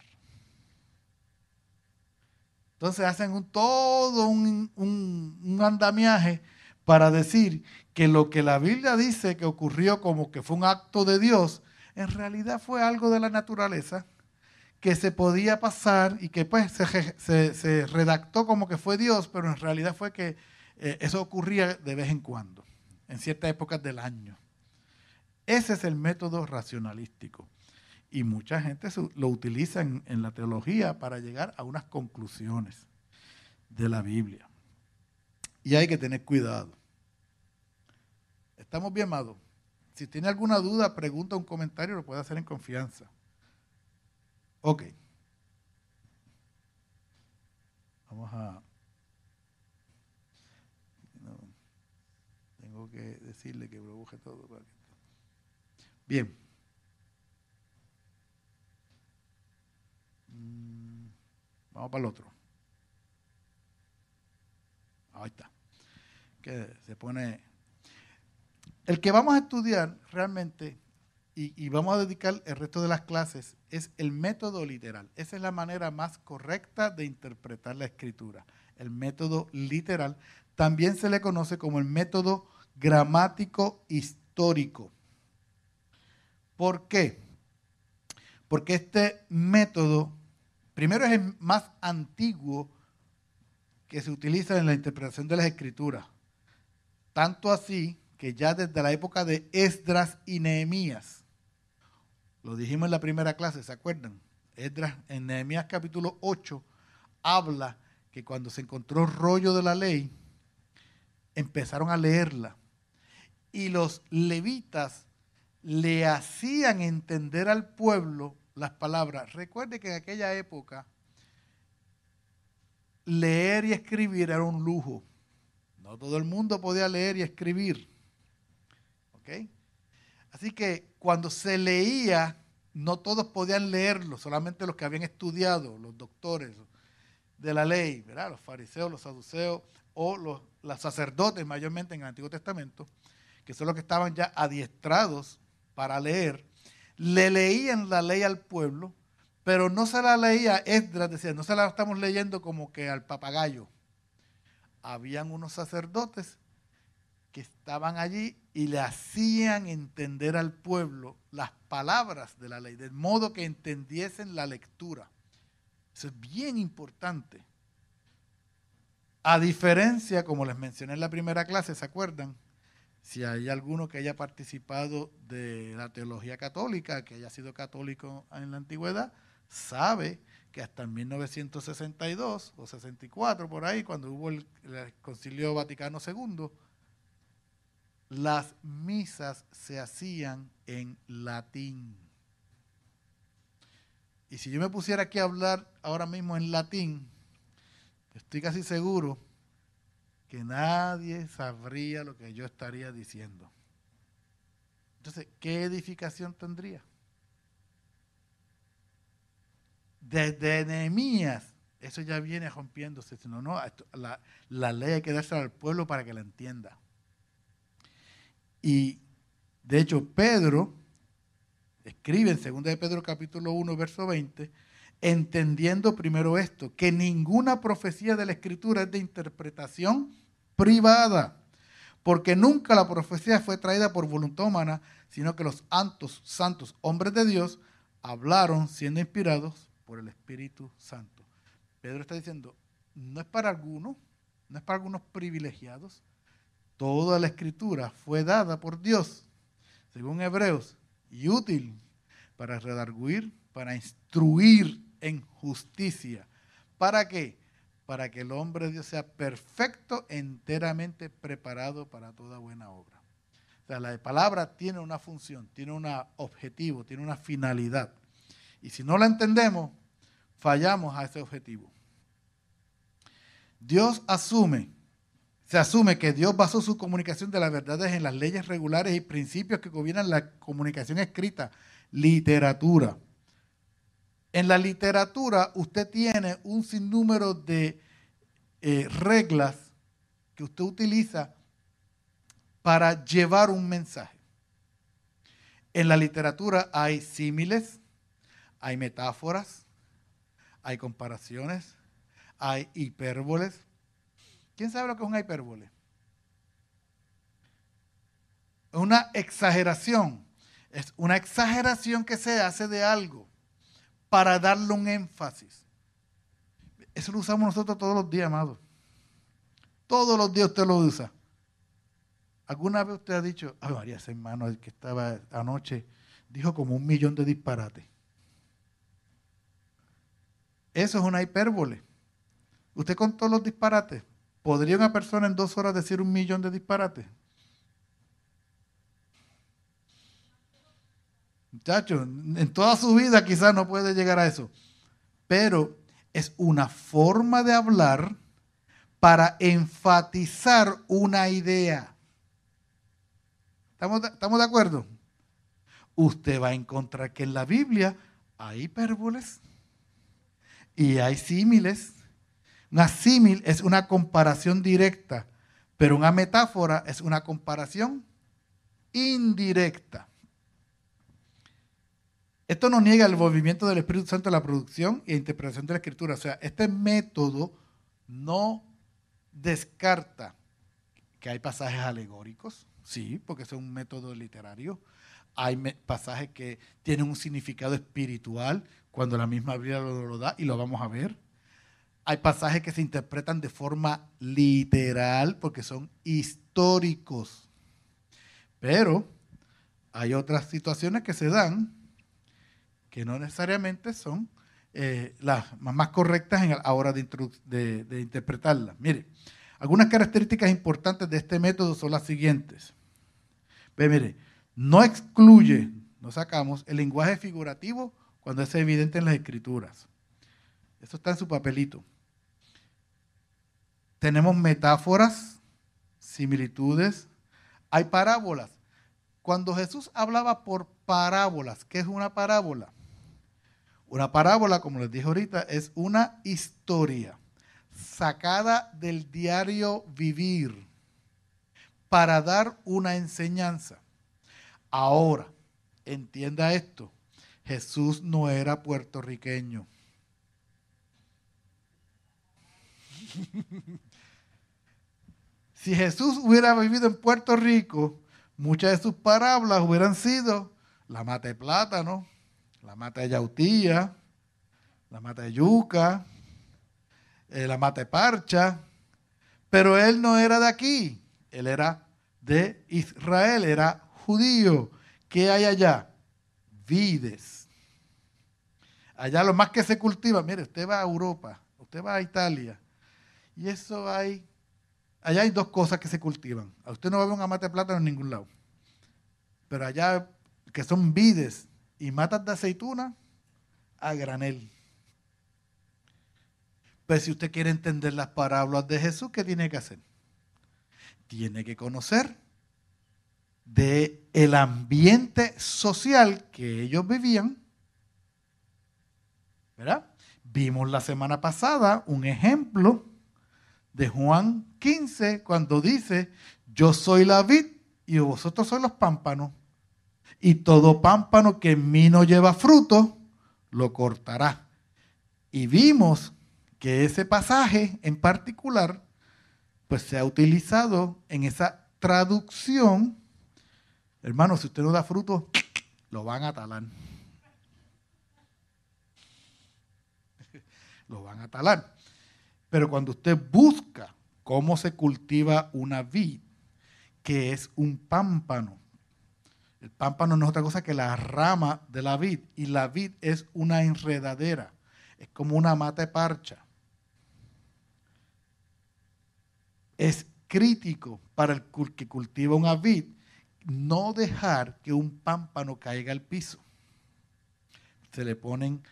[SPEAKER 1] Entonces hacen todo un, un andamiaje para decir que lo que la Biblia dice que ocurrió como que fue un acto de Dios, en realidad fue algo de la naturaleza que se podía pasar y que pues se, redactó como que fue Dios, pero en realidad fue que eh, eso ocurría de vez en cuando, en ciertas épocas del año. Ese es el método racionalístico. Y mucha gente lo utiliza en, en la teología para llegar a unas conclusiones de la Biblia. Y hay que tener cuidado. ¿Estamos bien, amados? Si tiene alguna duda, pregunta, un comentario, lo puede hacer en confianza. Ok. Vamos a... tengo que decirle que bruje todo. Bien. Mm, Vamos para el otro. Ahí está. Que se pone. El que vamos a estudiar realmente y, vamos a dedicar el resto de las clases es el método literal. Esa es la manera más correcta de interpretar la escritura. El método literal. También se le conoce como el método gramático histórico. ¿Por qué? Porque este método, primero es el más antiguo que se utiliza en la interpretación de las escrituras. Tanto así que ya desde la época de Esdras y Nehemías, lo dijimos en la primera clase, ¿se acuerdan? En Nehemías capítulo 8 habla que cuando se encontró rollo de la ley, empezaron a leerla. Y los levitas le hacían entender al pueblo las palabras. Recuerde que en aquella época leer y escribir era un lujo. No todo el mundo podía leer y escribir. ¿Ok? Así que cuando se leía, no todos podían leerlo, solamente los que habían estudiado, los doctores de la ley, ¿verdad? los fariseos, los saduceos o los, los sacerdotes mayormente en el Antiguo Testamento, que son los que estaban ya adiestrados para leer le leían la ley al pueblo, pero no se la leía Esdras, decía, no se la estamos leyendo como que al papagayo. Habían unos sacerdotes que estaban allí y le hacían entender al pueblo las palabras de la ley, de modo que entendiesen la lectura. Eso es bien importante. A diferencia, como les mencioné en la primera clase, ¿se acuerdan? Si hay alguno que haya participado de la teología católica, que haya sido católico en la antigüedad, sabe que hasta en 1962 o 64 por ahí, cuando hubo el, el Concilio Vaticano II, las misas se hacían en latín. Y si yo me pusiera aquí a hablar ahora mismo en latín, estoy casi seguro que nadie sabría lo que yo estaría diciendo. Entonces, ¿qué edificación tendría? Desde Nehemías, eso ya viene rompiéndose. No, no, la, la ley hay que dársela al pueblo para que la entienda. Y de hecho, Pedro escribe en 2 de Pedro capítulo 1, verso 20, entendiendo primero esto, que ninguna profecía de la escritura es de interpretación privada, porque nunca la profecía fue traída por voluntad humana, sino que los santos, santos hombres de Dios hablaron siendo inspirados por el Espíritu Santo. Pedro está diciendo, no es para algunos, no es para algunos privilegiados, toda la escritura fue dada por Dios, según Hebreos, y útil para redarguir, para instruir en justicia. ¿Para qué? para que el hombre de Dios sea perfecto, enteramente preparado para toda buena obra. O sea, la palabra tiene una función, tiene un objetivo, tiene una finalidad. Y si no la entendemos, fallamos a ese objetivo. Dios asume, se asume que Dios basó su comunicación de las verdades en las leyes regulares y principios que gobiernan la comunicación escrita, literatura. En la literatura usted tiene un sinnúmero de eh, reglas que usted utiliza para llevar un mensaje. En la literatura hay símiles, hay metáforas, hay comparaciones, hay hipérboles. ¿Quién sabe lo que es una hipérbole? Una exageración. Es una exageración que se hace de algo para darle un énfasis. Eso lo usamos nosotros todos los días, amado. Todos los días usted lo usa. ¿Alguna vez usted ha dicho, ay María, ese hermano el que estaba anoche, dijo como un millón de disparates? Eso es una hipérbole. Usted contó los disparates. ¿Podría una persona en dos horas decir un millón de disparates? Muchachos, en toda su vida quizás no puede llegar a eso. Pero es una forma de hablar para enfatizar una idea. ¿Estamos, ¿Estamos de acuerdo? Usted va a encontrar que en la Biblia hay hipérboles. y hay símiles. Una símil es una comparación directa, pero una metáfora es una comparación indirecta. Esto no niega el movimiento del Espíritu Santo en la producción e interpretación de la Escritura. O sea, este método no descarta que hay pasajes alegóricos, sí, porque es un método literario. Hay pasajes que tienen un significado espiritual cuando la misma Biblia lo, lo da y lo vamos a ver. Hay pasajes que se interpretan de forma literal porque son históricos. Pero hay otras situaciones que se dan que no necesariamente son eh, las más correctas en la hora de, interpretarlas. Mire, algunas características importantes de este método son las siguientes. Ve, mire, no excluye, no sacamos el lenguaje figurativo cuando es evidente en las escrituras. Eso está en su papelito. Tenemos metáforas, similitudes, hay parábolas. Cuando Jesús hablaba por parábolas, ¿qué es una parábola? Una parábola, como les dije ahorita, es una historia sacada del diario vivir para dar una enseñanza. Ahora, entienda esto, Jesús no era puertorriqueño. si Jesús hubiera vivido en Puerto Rico, muchas de sus parábolas hubieran sido la mata de plátano, la mata de yautía, la mata de yuca, eh, la mata de parcha, pero él no era de aquí, él era de Israel, era judío. ¿Qué hay allá? Vides. Allá lo más que se cultiva, mire, usted va a Europa, usted va a Italia, y eso hay, allá hay dos cosas que se cultivan. A usted no va a ver un mata de plátano en ningún lado, pero allá que son vides y matas de aceituna a granel. Pues si usted quiere entender las parábolas de Jesús, ¿qué tiene que hacer? Tiene que conocer de el ambiente social que ellos vivían. ¿Verdad? Vimos la semana pasada un ejemplo de Juan 15 cuando dice, yo soy la vid y vosotros sois los pámpanos y todo pámpano que en mí no lleva fruto, lo cortará. Y vimos que ese pasaje en particular, pues se ha utilizado en esa traducción. Hermano, si usted no da fruto, lo van a talar. lo van a talar. Pero cuando usted busca cómo se cultiva una vid, que es un pámpano, el pámpano no es otra cosa que la rama de la vid y la vid es una enredadera, es como una mata de parcha. Es crítico para el que cultiva una vid no dejar que un pámpano caiga al piso. Se le ponen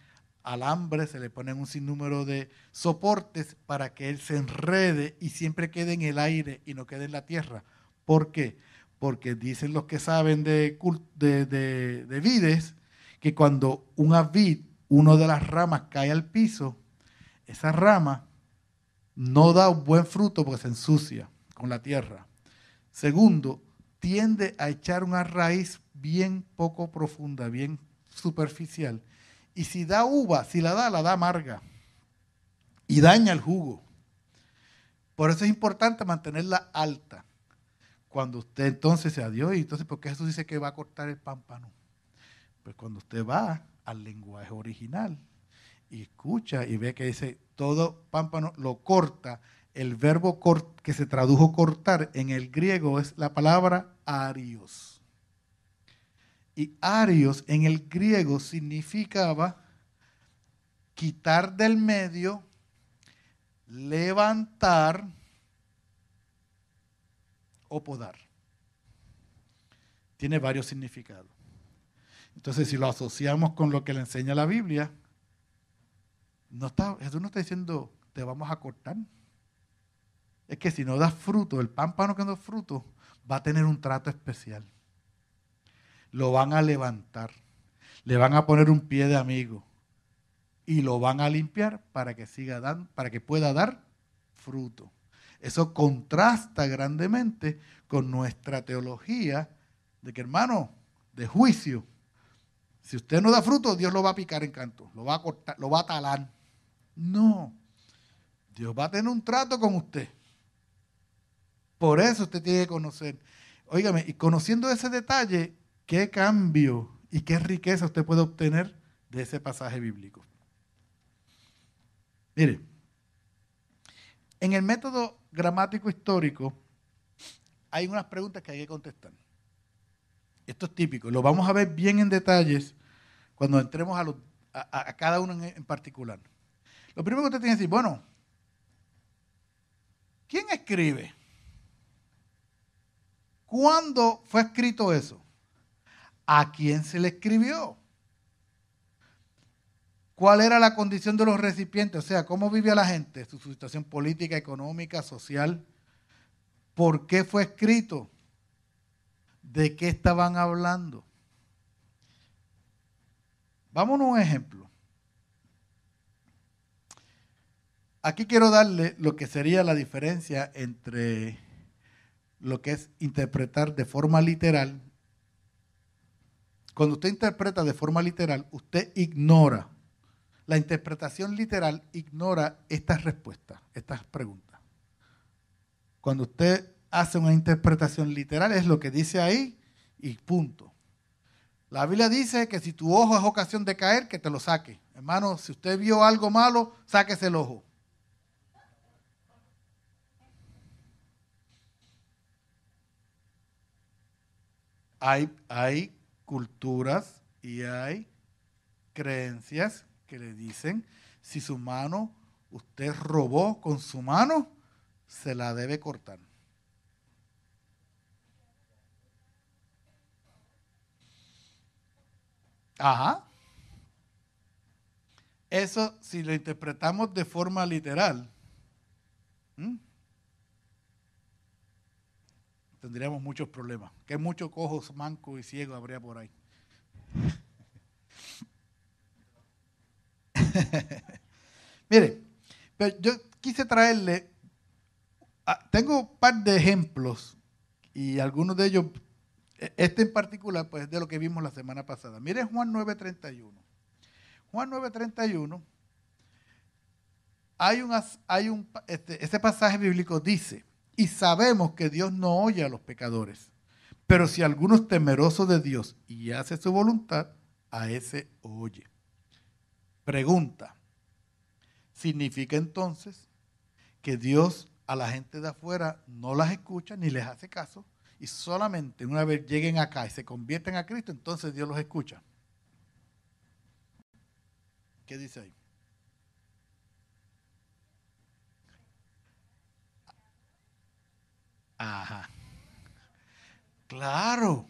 [SPEAKER 1] alambres, se le ponen un sinnúmero de soportes para que él se enrede y siempre quede en el aire y no quede en la tierra. ¿Por qué? porque dicen los que saben de, de, vides, que cuando una vid, una de las ramas cae al piso, esa rama no da un buen fruto porque se ensucia con la tierra. Segundo, tiende a echar una raíz bien poco profunda, bien superficial. Y si da uva, si la da, la da amarga. Y daña el jugo. Por eso es importante mantenerla alta. Cuando usted entonces se adiós, entonces, ¿por qué Jesús dice que va a cortar el pámpano? Pues cuando usted va al lenguaje original y escucha y ve que dice todo pámpano lo corta, el verbo que se tradujo cortar en el griego es la palabra arios. Y arios en el griego significaba quitar del medio, levantar, o podar. Tiene varios significados. Entonces, si lo asociamos con lo que le enseña la Biblia, Jesús no está diciendo, te vamos a cortar. Es que si no das fruto, el pámpano que no da fruto, va a tener un trato especial. Lo van a levantar. Le van a poner un pie de amigo. y lo van a limpiar para que siga dando, para que pueda dar fruto. Eso contrasta grandemente con nuestra teología de que, hermano, de juicio. Si usted no da fruto, Dios lo va a picar en canto, lo va a cortar, lo va a talar. No. Dios va a tener un trato con usted. Por eso usted tiene que conocer. Óigame, y conociendo ese detalle, qué cambio y qué riqueza usted puede obtener de ese pasaje bíblico. Mire, en el método gramático histórico hay unas preguntas que hay que contestar. Esto es típico, lo vamos a ver bien en detalles cuando entremos a, cada uno en, particular. Lo primero que usted tiene que decir, bueno, ¿quién escribe? ¿Cuándo fue escrito eso? ¿A quién se le escribió? ¿Cuál era la condición de los recipientes? O sea, ¿cómo vivía la gente? Su situación política, económica, social. ¿Por qué fue escrito? ¿De qué estaban hablando? Vámonos a un ejemplo. Aquí quiero darle lo que sería la diferencia entre lo que es interpretar de forma literal. Cuando usted interpreta de forma literal, usted ignora. La interpretación literal ignora estas respuestas, estas preguntas. Cuando usted hace una interpretación literal, es lo que dice ahí y punto. La Biblia dice que si tu ojo es ocasión de caer, que te lo saque. Hermano, si usted vio algo malo, sáquese el ojo. Hay, hay culturas y hay creencias que le dicen, si su mano, usted robó con su mano, se la debe cortar. Ajá. Eso, si lo interpretamos de forma literal, tendríamos muchos problemas. Que muchos cojos, mancos y ciegos habría por ahí. Mire, pero yo quise traerle, ah, tengo un par de ejemplos y algunos de ellos este en particular, pues, es de lo que vimos la semana pasada. Mire Juan 9.31. Juan 9.31, hay un, hay un, este, pasaje bíblico dice, y sabemos que Dios no oye a los pecadores, pero si alguno es temeroso de Dios y hace su voluntad, a ese oye. Pregunta, ¿significa entonces que Dios a la gente de afuera no las escucha ni les hace caso? y solamente una vez lleguen acá y se convierten a Cristo, entonces Dios los escucha. ¿Qué dice ahí? Ajá. Claro.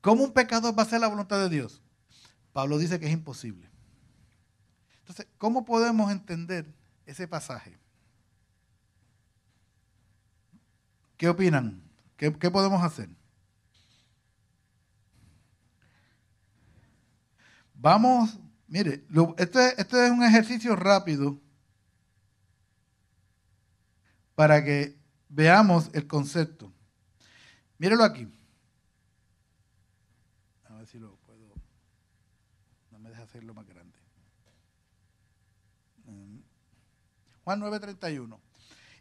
[SPEAKER 1] ¿Cómo un pecador va a hacer la voluntad de Dios? Pablo dice que es imposible. Entonces, ¿cómo podemos entender ese pasaje? ¿Qué opinan? ¿Qué, podemos hacer? Vamos, mire, este, este, es un ejercicio rápido para que veamos el concepto. Mírelo aquí. A ver si lo puedo. No me deja hacerlo más grande. Mm. Juan 9:31.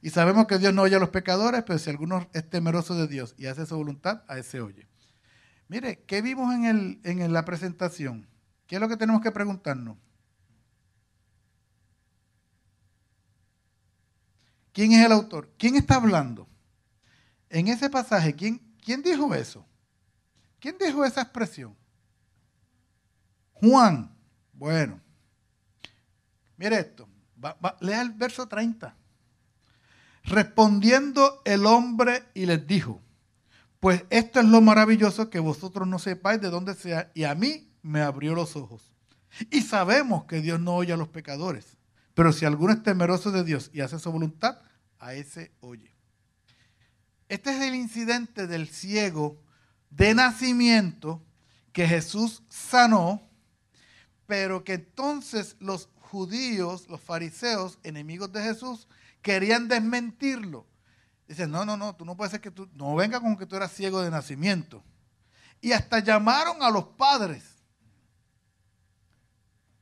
[SPEAKER 1] Y sabemos que Dios no oye a los pecadores, pero si alguno es temeroso de Dios y hace su voluntad, a ese oye. Mire, ¿qué vimos en, el, en la presentación? ¿Qué es lo que tenemos que preguntarnos? ¿Quién es el autor? ¿Quién está hablando? En ese pasaje, ¿quién, quién dijo eso? ¿Quién dijo esa expresión? Juan. Bueno, mire esto. lea el verso 30. Respondiendo el hombre y les dijo, pues esto es lo maravilloso que vosotros no sepáis de dónde sea, y a mí me abrió los ojos. Y sabemos que Dios no oye a los pecadores, pero si alguno es temeroso de Dios y hace su voluntad, a ese oye. Este es el incidente del ciego de nacimiento que Jesús sanó, pero que entonces los judíos, los fariseos, enemigos de Jesús, querían desmentirlo. Dicen, no, no, no, tú no puedes ser que tú, no venga con que tú eras ciego de nacimiento. Y hasta llamaron a los padres.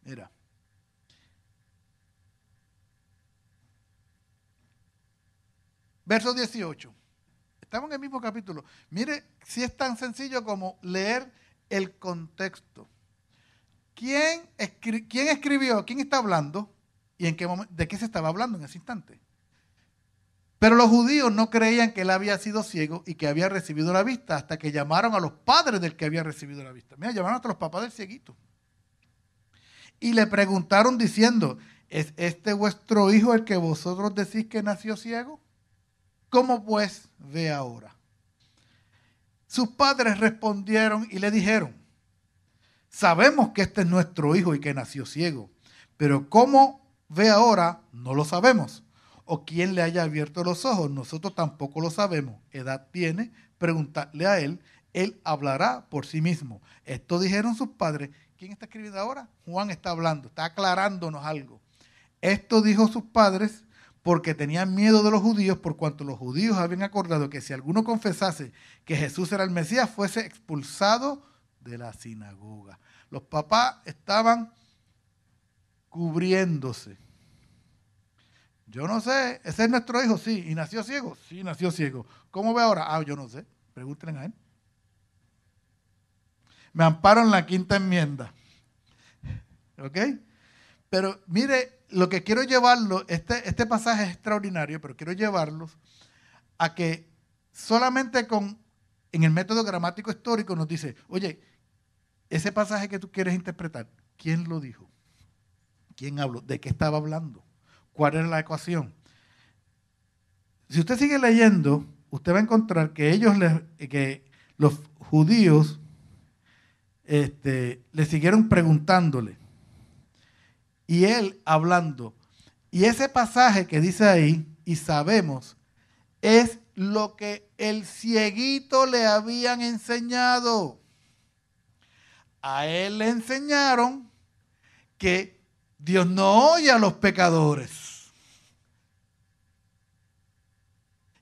[SPEAKER 1] Mira. Verso 18. Estamos en el mismo capítulo. Mire si es tan sencillo como leer el contexto. ¿Quién, ¿Quién escribió? ¿Quién está hablando? ¿Y en qué? ¿De qué se estaba hablando en ese instante? Pero los judíos no creían que él había sido ciego y que había recibido la vista hasta que llamaron a los padres del que había recibido la vista. Mira, llamaron a los papás del cieguito. Y le preguntaron diciendo, ¿es este vuestro hijo el que vosotros decís que nació ciego? ¿Cómo pues ve ahora? Sus padres respondieron y le dijeron, sabemos que este es nuestro hijo y que nació ciego, pero cómo ve ahora no lo sabemos. O quién le haya abierto los ojos, nosotros tampoco lo sabemos. Edad tiene, preguntarle a él, él hablará por sí mismo. Esto dijeron sus padres. ¿Quién está escribiendo ahora? Juan está hablando, está aclarándonos algo. Esto dijo sus padres porque tenían miedo de los judíos, por cuanto los judíos habían acordado que si alguno confesase que Jesús era el Mesías, fuese expulsado de la sinagoga. Los papás estaban cubriéndose. Yo no sé, ese es nuestro hijo, sí, y nació ciego, sí, nació ciego. ¿Cómo ve ahora? Ah, yo no sé, pregúntenle a él. Me amparo en la quinta enmienda. ¿Ok? Pero mire, lo que quiero llevarlo, este, este pasaje es extraordinario, pero quiero llevarlos a que solamente con, en el método gramático histórico nos dice, oye, ese pasaje que tú quieres interpretar, ¿quién lo dijo? ¿Quién habló? ¿De qué estaba hablando? ¿Cuál era la ecuación? Si usted sigue leyendo, usted va a encontrar que ellos, que los judíos, este, le siguieron preguntándole. Y él hablando. Y ese pasaje que dice ahí, y sabemos, es lo que el cieguito le habían enseñado a él le enseñaron que Dios no oye a los pecadores.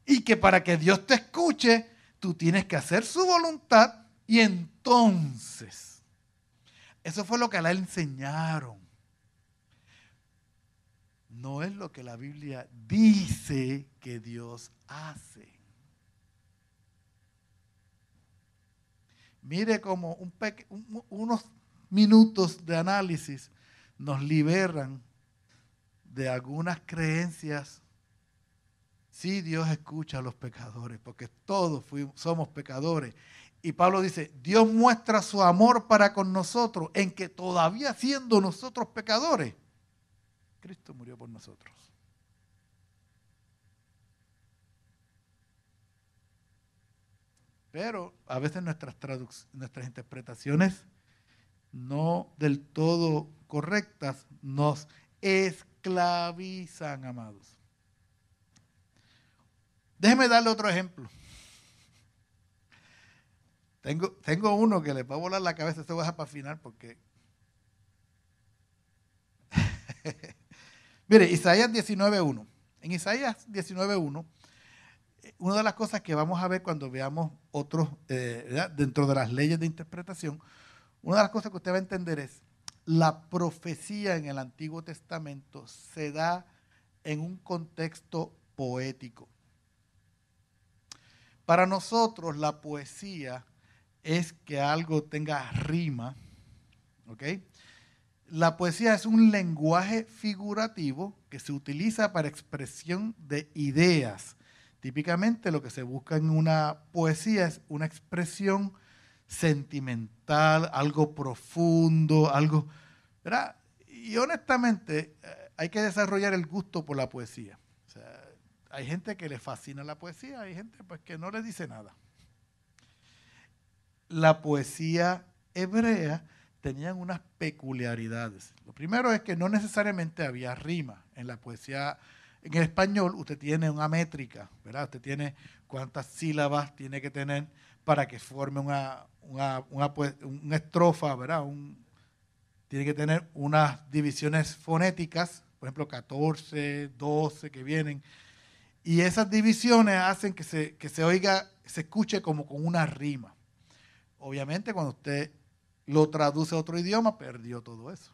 [SPEAKER 1] Y que para que Dios te escuche, tú tienes que hacer su voluntad y entonces, eso fue lo que él enseñaron. No es lo que la Biblia dice que Dios hace. Mire como unos minutos de análisis nos liberan de algunas creencias. Sí, Dios escucha a los pecadores, porque todos somos pecadores. Y Pablo dice, Dios muestra su amor para con nosotros en que todavía siendo nosotros pecadores, Cristo murió por nosotros. Pero a veces nuestras, nuestras interpretaciones no del todo correctas nos esclavizan, amados. Déjeme darle otro ejemplo. Tengo, tengo uno que le va a volar la cabeza, se va a para final porque... Mire, Isaías 19.1. En Isaías 19.1 una de las cosas que vamos a ver cuando veamos otros, eh, dentro de las leyes de interpretación, una de las cosas que usted va a entender es, la profecía en el Antiguo Testamento se da en un contexto poético. Para nosotros la poesía es que algo tenga rima, ¿ok? La poesía es un lenguaje figurativo que se utiliza para expresión de ideas, Típicamente lo que se busca en una poesía es una expresión sentimental, algo profundo, algo... Y honestamente eh, hay que desarrollar el gusto por la poesía. hay gente que le fascina la poesía, hay gente pues, que no le dice nada. La poesía hebrea tenía unas peculiaridades. Lo primero es que no necesariamente había rima en la poesía en el español usted tiene una métrica, ¿verdad? Usted tiene cuántas sílabas tiene que tener para que forme una, una, estrofa, ¿verdad? tiene que tener unas divisiones fonéticas, por ejemplo 14, 12 que vienen, y esas divisiones hacen que se, que se oiga, se escuche como con una rima. Obviamente cuando usted lo traduce a otro idioma, perdió todo eso.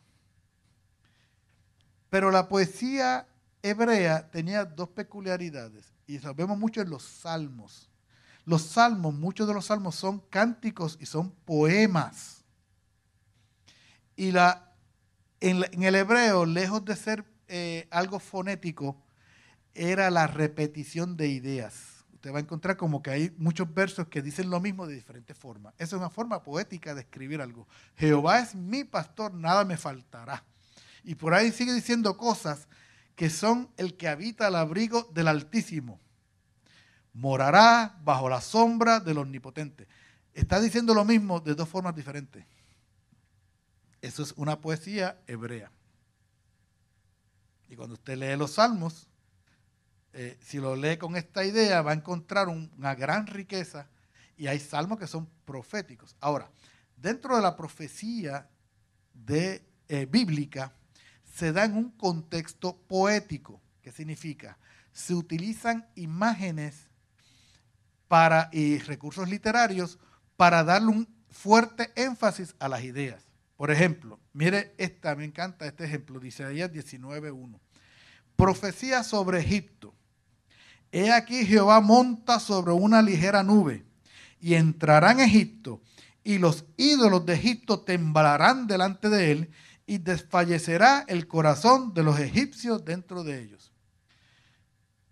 [SPEAKER 1] Pero la poesía hebrea tenía dos peculiaridades y lo vemos mucho en los salmos. Los salmos, muchos de los salmos son cánticos y son poemas. Y la, en, el hebreo, lejos de ser eh, algo fonético, era la repetición de ideas. Usted va a encontrar como que hay muchos versos que dicen lo mismo de diferentes formas. Esa es una forma poética de escribir algo. Jehová es mi pastor, nada me faltará. Y por ahí sigue diciendo cosas que son el que habita al abrigo del Altísimo morará bajo la sombra del Omnipotente. Está diciendo lo mismo de dos formas diferentes. Eso es una poesía hebrea. Y cuando usted lee los salmos, eh, si lo lee con esta idea, va a encontrar una gran riqueza y hay salmos que son proféticos. Ahora, dentro de la profecía eh, bíblica, se da en un contexto poético. ¿Qué significa? Se utilizan imágenes para, y recursos literarios para darle un fuerte énfasis a las ideas. Por ejemplo, mire esta, me encanta este ejemplo, dice Isaías 19.1. Profecía sobre Egipto. He aquí Jehová monta sobre una ligera nube y entrará en Egipto y los ídolos de Egipto temblarán delante de él y desfallecerá el corazón de los egipcios dentro de ellos.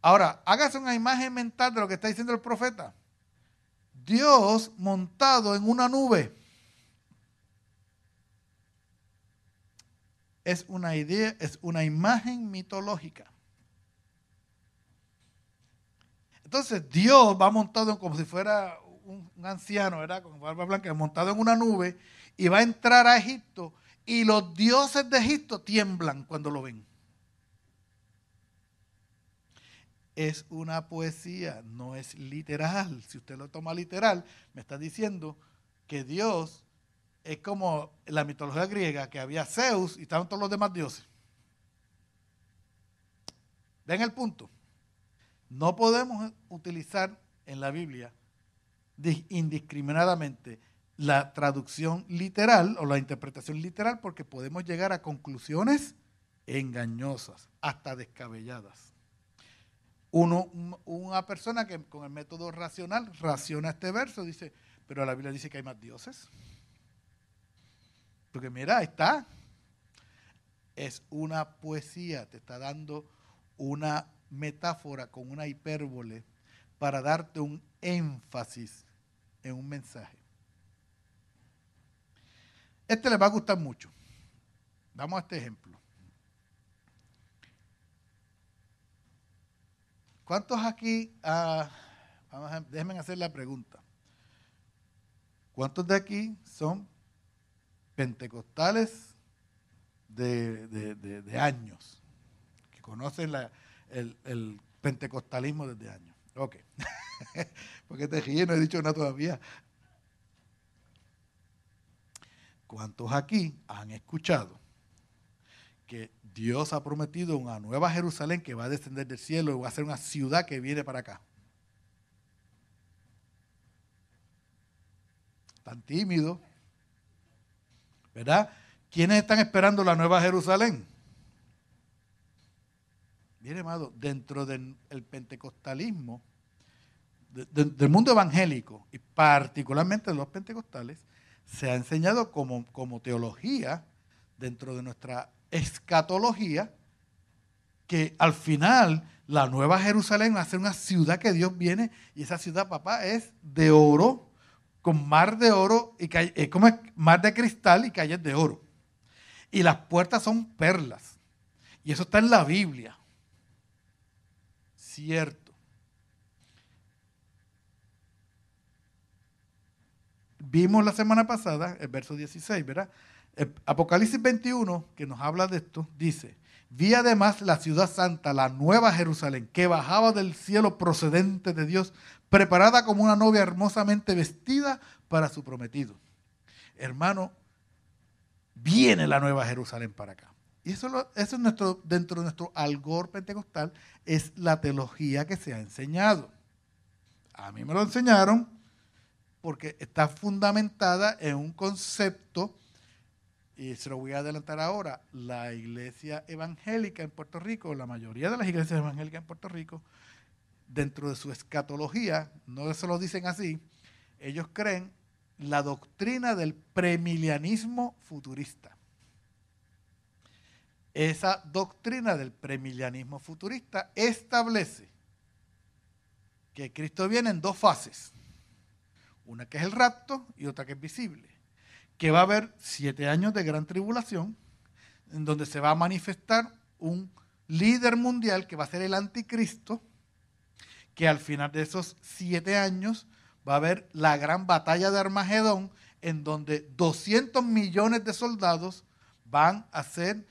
[SPEAKER 1] Ahora, hágase una imagen mental de lo que está diciendo el profeta. Dios montado en una nube. Es una idea, es una imagen mitológica. Entonces Dios va montado como si fuera un, anciano, ¿verdad? Con barba blanca, montado en una nube y va a entrar a Egipto y los dioses de Egipto tiemblan cuando lo ven. es una poesía, no es literal. Si usted lo toma literal, me está diciendo que Dios es como la mitología griega, que había Zeus y estaban todos los demás dioses. ¿Ven el punto? No podemos utilizar en la Biblia indiscriminadamente la traducción literal o la interpretación literal porque podemos llegar a conclusiones engañosas, hasta descabelladas una persona que con el método racional raciona este verso, dice, pero la Biblia dice que hay más dioses. Porque mira, está. Es una poesía, te está dando una metáfora con una hipérbole para darte un énfasis en un mensaje. Este le va a gustar mucho. Damos este ejemplo. ¿Cuántos aquí, ah, déjenme hacer la pregunta, ¿cuántos de aquí son pentecostales de, años? Que conocen el, pentecostalismo desde años. Ok. Porque te ríes, no he dicho nada todavía. ¿Cuántos aquí han escuchado que Dios ha prometido una nueva Jerusalén que va a descender del cielo y va a ser una ciudad que viene para acá. Tan tímido. ¿Verdad? ¿Quiénes están esperando la nueva Jerusalén? Bien, amado, dentro del pentecostalismo, del mundo evangélico y particularmente de los pentecostales, se ha enseñado como, como teología dentro de nuestra escatología, que al final la nueva Jerusalén va a ser una ciudad que Dios viene y esa ciudad, papá, es de oro, con mar de oro, y es como mar de cristal y calles de oro. Y las puertas son perlas. Y eso está en la Biblia. Cierto. Vimos la semana pasada, el verso 16, ¿verdad? Apocalipsis 21, que nos habla de esto, dice, vi además la ciudad santa, la nueva Jerusalén, que bajaba del cielo procedente de Dios, preparada como una novia hermosamente vestida para su prometido. Hermano, viene la nueva Jerusalén para acá. Y eso, es nuestro, dentro de nuestro algor pentecostal, es la teología que se ha enseñado. A mí me lo enseñaron porque está fundamentada en un concepto, y se lo voy a adelantar ahora, la iglesia evangélica en Puerto Rico, la mayoría de las iglesias evangélicas en Puerto Rico, dentro de su escatología, no se lo dicen así, ellos creen la doctrina del premilianismo futurista. Esa doctrina del premilianismo futurista establece que Cristo viene en dos fases. Una que es el rapto y otra que es visible. Que va a haber siete años de gran tribulación, en donde se va a manifestar un líder mundial que va a ser el anticristo, que al final de esos siete años va a haber la gran batalla de Armagedón, en donde 200 millones de soldados van a ser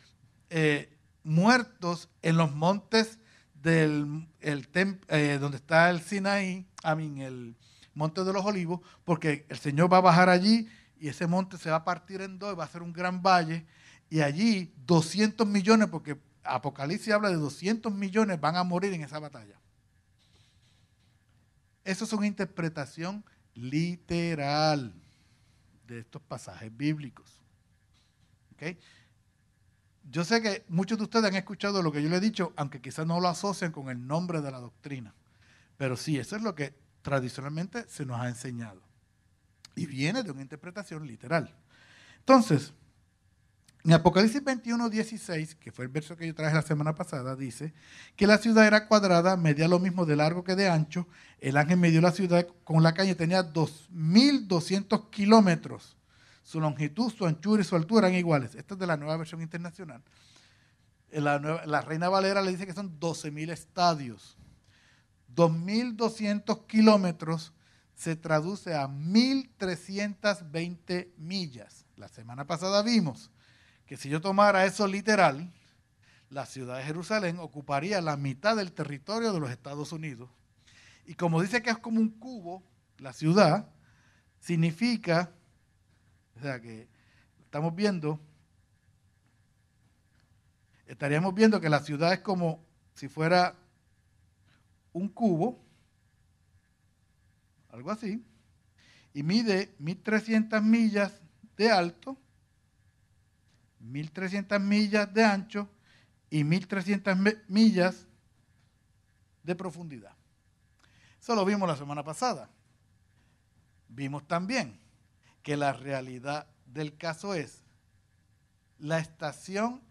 [SPEAKER 1] eh, muertos en los montes del el eh, donde está el Sinaí, a el monte de los olivos, porque el Señor va a bajar allí y ese monte se va a partir en dos, va a ser un gran valle, y allí 200 millones, porque Apocalipsis habla de 200 millones, van a morir en esa batalla. Eso es una interpretación literal de estos pasajes bíblicos. ¿Okay? Yo sé que muchos de ustedes han escuchado lo que yo le he dicho, aunque quizás no lo asocian con el nombre de la doctrina. Pero sí, eso es lo que tradicionalmente se nos ha enseñado. Y viene de una interpretación literal. Entonces, en Apocalipsis 21, 16, que fue el verso que yo traje la semana pasada, dice que la ciudad era cuadrada, medía lo mismo de largo que de ancho. El ángel midió la ciudad con la calle, tenía 2.200 kilómetros su longitud, su anchura y su altura eran iguales. Esta es de la nueva versión internacional. La, la Reina Valera le dice que son 12.000 estadios. 2.200 kilómetros se traduce a 1.320 millas. La semana pasada vimos que si yo tomara eso literal, la ciudad de Jerusalén ocuparía la mitad del territorio de los Estados Unidos. Y como dice que es como un cubo, la ciudad, significa o sea que estamos viendo, estaríamos viendo que la ciudad es como si fuera un cubo, algo así, y mide 1300 millas de alto, 1300 millas de ancho y 1300 millas de profundidad. Eso lo vimos la semana pasada. Vimos también que la realidad del caso es la estación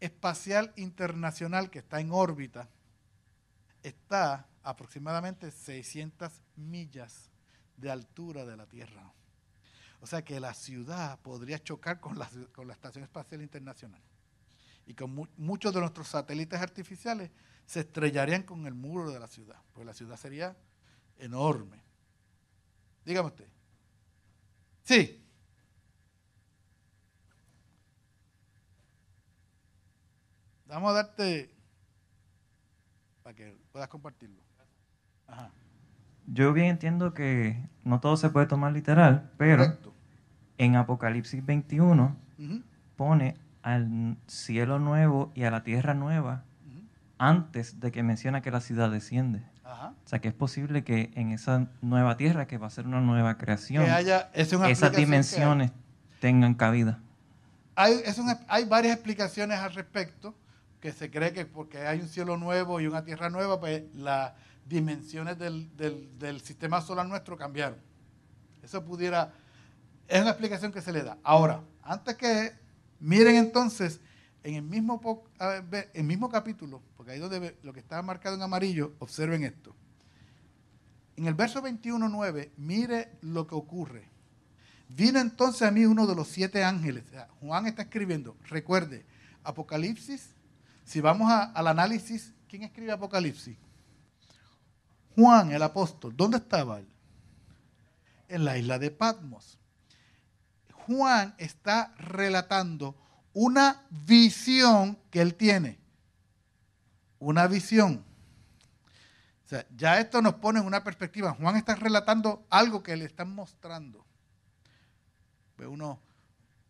[SPEAKER 1] espacial internacional que está en órbita está aproximadamente 600 millas de altura de la Tierra. O sea que la ciudad podría chocar con la, con la Estación Espacial Internacional. Y con muchos de nuestros satélites artificiales se estrellarían con el muro de la ciudad, porque la ciudad sería enorme. Dígame usted. Sí. Vamos a darte para que puedas compartirlo.
[SPEAKER 2] Yo bien entiendo que no todo se puede tomar literal, pero en Apocalipsis 21 pone al cielo nuevo y a la tierra nueva antes de que menciona que la ciudad desciende. O sea, que es posible que en esa nueva tierra, que va a ser una nueva creación, esas dimensiones tengan cabida.
[SPEAKER 1] Hay, hay varias explicaciones al respecto, que se cree que porque hay un cielo nuevo y una tierra nueva, pues las dimensiones del, del sistema solar nuestro cambiaron. Eso pudiera, es una explicación que se le da. Ahora, antes que miren entonces en el mismo, capítulo, porque ahí donde lo que está marcado en amarillo, observen esto. En el verso 21.9, mire lo que ocurre. Vino entonces a mí uno de los siete ángeles. Juan está escribiendo, recuerde, Apocalipsis, si vamos al análisis, ¿quién escribe Apocalipsis? Juan, el apóstol. ¿Dónde estaba él? En la isla de Patmos. Juan está relatando una visión que él tiene. Una visión. Ya esto nos pone en una perspectiva. Juan está relatando algo que le están mostrando. Pues uno,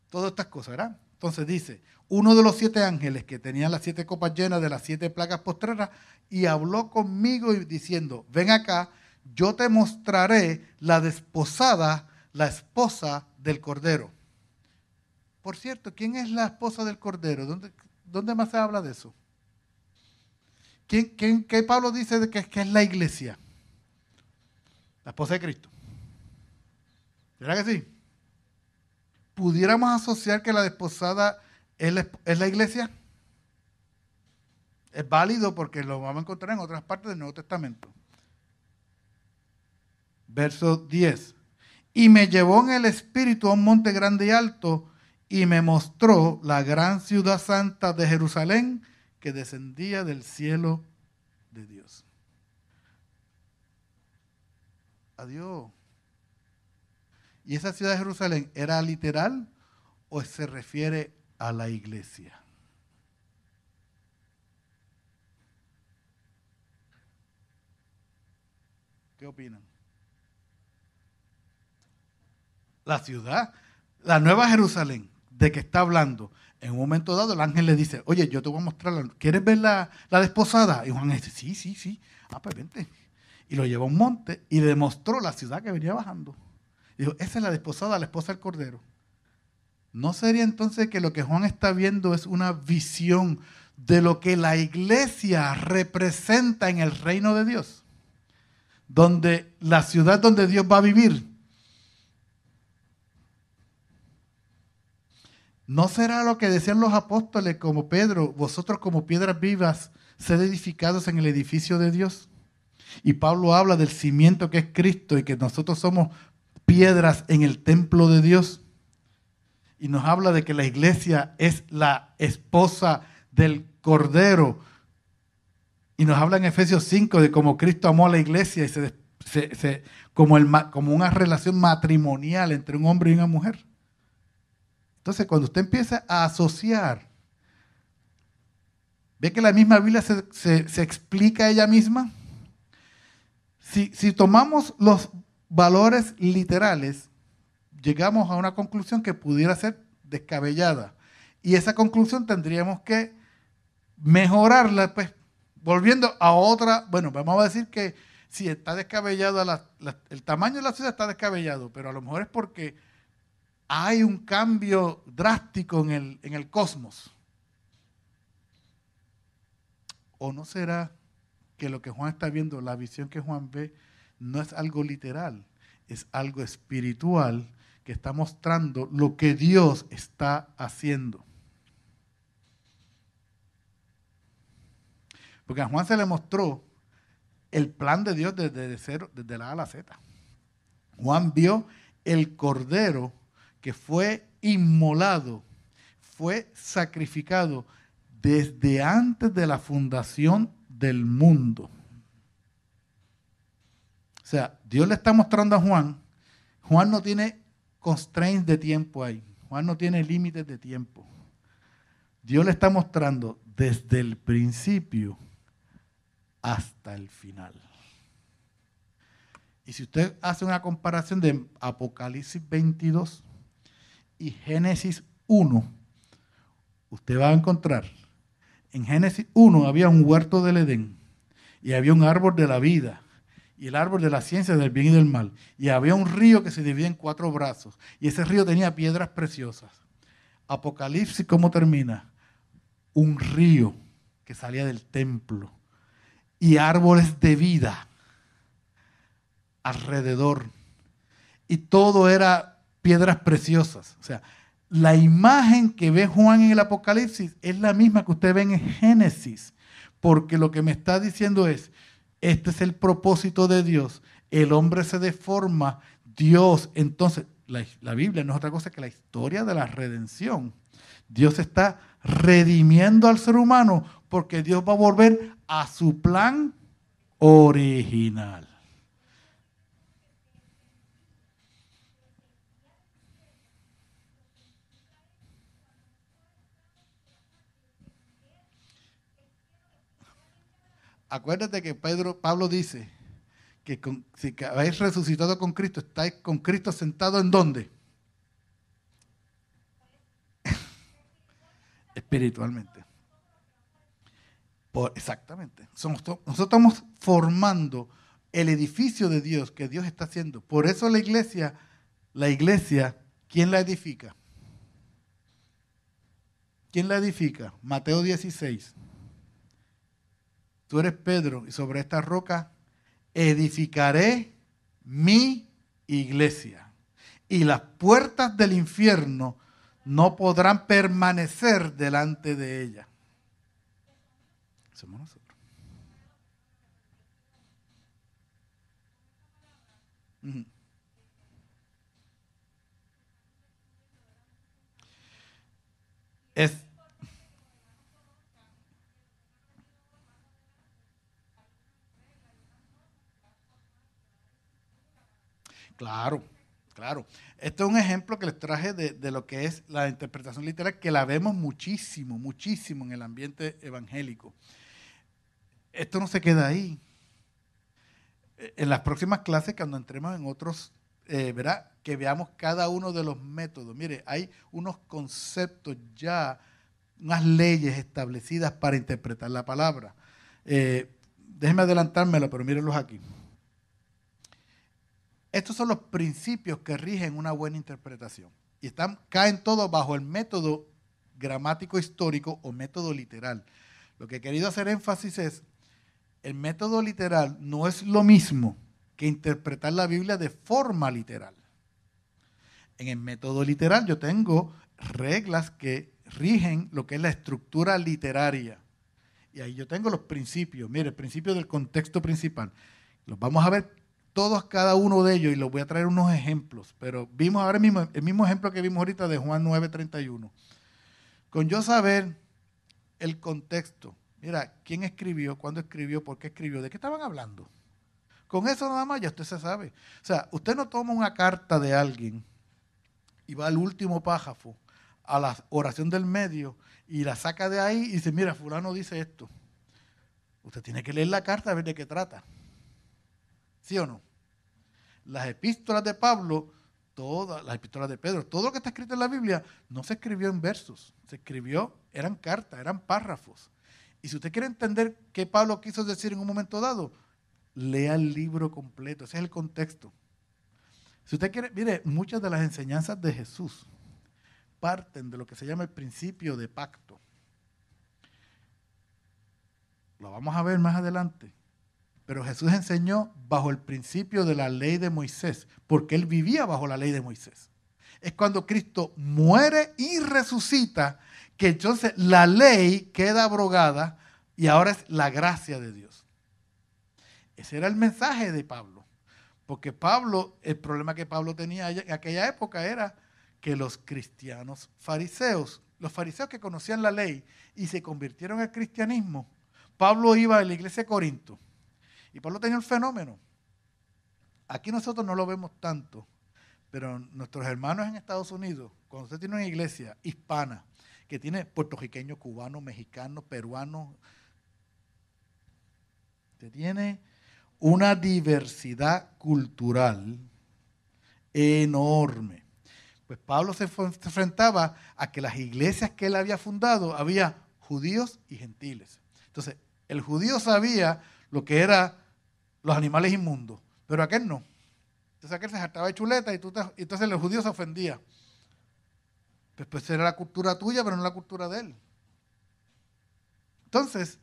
[SPEAKER 1] todas estas cosas, ¿verdad? Entonces dice, uno de los siete ángeles que tenían las siete copas llenas de las siete plagas postreras y habló conmigo diciendo, ven acá, yo te mostraré la desposada, la esposa del Cordero. Por cierto, ¿quién es la esposa del Cordero? ¿Dónde, más se habla de eso? ¿Quién, quién, ¿Qué Pablo dice de que, es la iglesia? La esposa de Cristo. ¿Verdad que sí? ¿Pudiéramos asociar que la desposada es la, iglesia? Es válido porque lo vamos a encontrar en otras partes del Nuevo Testamento. Verso 10. Y me llevó en el espíritu a un monte grande y alto y me mostró la gran ciudad santa de Jerusalén que descendía del cielo de Dios. Adiós. ¿Y esa ciudad de Jerusalén era literal o se refiere a la iglesia? ¿Qué opinan? La ciudad, la nueva Jerusalén, de que está hablando, en un momento dado el ángel le dice, oye, yo te voy a mostrar, ¿quieres ver la, la desposada? Y Juan dice, sí, sí, sí, ah, pues vente. Y lo llevó a un monte y le mostró la ciudad que venía bajando. Dijo, esa es la desposada, la esposa del Cordero. ¿No sería entonces que lo que Juan está viendo es una visión de lo que la iglesia representa en el reino de Dios? Donde la ciudad donde Dios va a vivir. ¿No será lo que decían los apóstoles como Pedro, vosotros como piedras vivas, sed edificados en el edificio de Dios? Y Pablo habla del cimiento que es Cristo y que nosotros somos piedras en el templo de Dios. Y nos habla de que la iglesia es la esposa del Cordero. Y nos habla en Efesios 5 de cómo Cristo amó a la iglesia y se, como, una relación matrimonial entre un hombre y una mujer. Entonces, cuando usted empieza a asociar, ve que la misma Biblia se, se explica ella misma. Si, si tomamos los valores literales, llegamos a una conclusión que pudiera ser descabellada. Y esa conclusión tendríamos que mejorarla, pues, volviendo a otra, bueno, vamos a decir que si está descabellado, el tamaño de la ciudad está descabellado, pero a lo mejor es porque hay un cambio drástico en el, en el cosmos. ¿O no será que lo que Juan está viendo, la visión que Juan ve, no es algo literal, es algo espiritual que está mostrando lo que Dios está haciendo. Porque a Juan se le mostró el plan de Dios desde, cero, desde la A a la Z. Juan vio el cordero que fue inmolado, fue sacrificado desde antes de la fundación del mundo. O sea, Dios le está mostrando a Juan. Juan no tiene constraints de tiempo ahí. Juan no tiene límites de tiempo. Dios le está mostrando desde el principio hasta el final. Y si usted hace una comparación de Apocalipsis 22 y Génesis 1, usted va a encontrar, en Génesis 1 había un huerto del Edén y había un árbol de la vida y el árbol de la ciencia del bien y del mal. Y había un río que se dividía en cuatro brazos. Y ese río tenía piedras preciosas. Apocalipsis, ¿cómo termina? Un río que salía del templo. Y árboles de vida alrededor. Y todo era piedras preciosas. O sea, la imagen que ve Juan en el Apocalipsis es la misma que usted ve en Génesis. Porque lo que me está diciendo es, este es el propósito de Dios. El hombre se deforma. Dios, entonces, la, Biblia no es otra cosa que la historia de la redención. Dios está redimiendo al ser humano porque Dios va a volver a su plan original. Acuérdate que Pedro, Pablo dice que si habéis resucitado con Cristo, estáis con Cristo sentado en dónde? espiritualmente. exactamente. nosotros estamos formando el edificio de Dios que Dios está haciendo. Por eso la iglesia, la iglesia, ¿quién la edifica? ¿Quién la edifica? Mateo 16. Tú eres Pedro y sobre esta roca edificaré mi iglesia. Y las puertas del infierno no podrán permanecer delante de ella. Somos nosotros. Es Claro, claro. Este es un ejemplo que les traje de, lo que es la interpretación literal, que la vemos muchísimo, muchísimo en el ambiente evangélico. Esto no se queda ahí. En las próximas clases, cuando entremos en otros, eh, verá, que veamos cada uno de los métodos. Mire, hay unos conceptos ya, unas leyes establecidas para interpretar la palabra. Eh, déjenme adelantármelo, pero mírenlos aquí. Estos son los principios que rigen una buena interpretación. Y caen todos bajo el método gramático histórico o método literal. Lo que he querido hacer énfasis es, el método literal no es lo mismo que interpretar la Biblia de forma literal. En el método literal yo tengo reglas que rigen lo que es la estructura literaria. Y ahí yo tengo los principios. Mire, el principio del contexto principal. Los vamos a ver todos, cada uno de ellos, y les voy a traer unos ejemplos, pero vimos ahora mismo el mismo ejemplo que vimos ahorita de Juan 9:31. Con yo saber el contexto, mira, quién escribió, cuándo escribió, por qué escribió, de qué estaban hablando. Con eso nada más ya usted se sabe. O sea, usted no toma una carta de alguien y va al último pájafo, a la oración del medio, y la saca de ahí y dice, mira, fulano dice esto. Usted tiene que leer la carta a ver de qué trata. ¿Sí o no? Las epístolas de Pablo, todas las epístolas de Pedro, todo lo que está escrito en la Biblia no se escribió en versos, se escribió, eran cartas, eran párrafos. Y si usted quiere entender qué Pablo quiso decir en un momento dado, lea el libro completo, ese es el contexto. Si usted quiere, mire, muchas de las enseñanzas de Jesús parten de lo que se llama el principio de pacto. Lo vamos a ver más adelante. Pero Jesús enseñó bajo el principio de la ley de Moisés, porque él vivía bajo la ley de Moisés. Es cuando Cristo muere y resucita que entonces la ley queda abrogada y ahora es la gracia de Dios. Ese era el mensaje de Pablo. Porque Pablo, el problema que Pablo tenía en aquella época era que los cristianos fariseos, los fariseos que conocían la ley y se convirtieron al cristianismo, Pablo iba a la iglesia de Corinto y Pablo tenía el fenómeno. Aquí nosotros no lo vemos tanto, pero nuestros hermanos en Estados Unidos, cuando usted tiene una iglesia hispana, que tiene puertorriqueños, cubanos, mexicanos, peruanos, usted tiene una diversidad cultural enorme. Pues Pablo se enfrentaba a que las iglesias que él había fundado había judíos y gentiles. Entonces, el judío sabía lo que eran los animales inmundos, pero aquel no. Entonces aquel se saltaba de chuleta y, entonces los judíos se ofendía. Pues, pues era la cultura tuya, pero no la cultura de él. Entonces,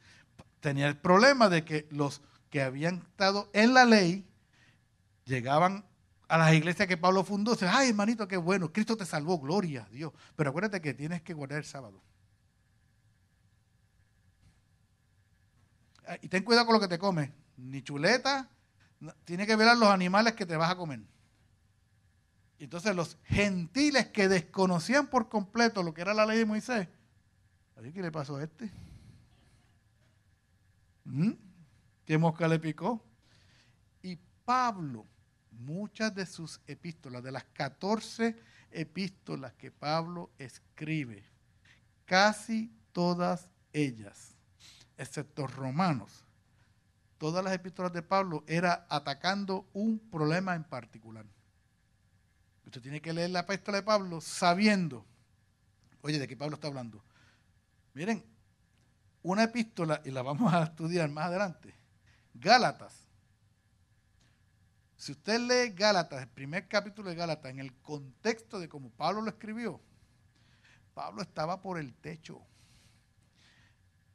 [SPEAKER 1] tenía el problema de que los que habían estado en la ley llegaban a las iglesias que Pablo fundó. Dicen, ay, hermanito, qué bueno, Cristo te salvó, gloria a Dios. Pero acuérdate que tienes que guardar el sábado. Ah, y ten cuidado con lo que te comes. Ni chuleta. Tiene que ver a los animales que te vas a comer. Entonces los gentiles que desconocían por completo lo que era la ley de Moisés, ¿qué le pasó a este? ¿Mm? ¿Qué mosca le picó? Y Pablo, muchas de sus epístolas, de las 14 epístolas que Pablo escribe, casi todas ellas excepto Romanos, todas las epístolas de Pablo era atacando un problema en particular. Usted tiene que leer la epístola de Pablo sabiendo, oye, ¿de qué Pablo está hablando? Miren, una epístola, y la vamos a estudiar más adelante, Gálatas. Si usted lee Gálatas, el primer capítulo de Gálatas, en el contexto de cómo Pablo lo escribió, Pablo estaba por el techo.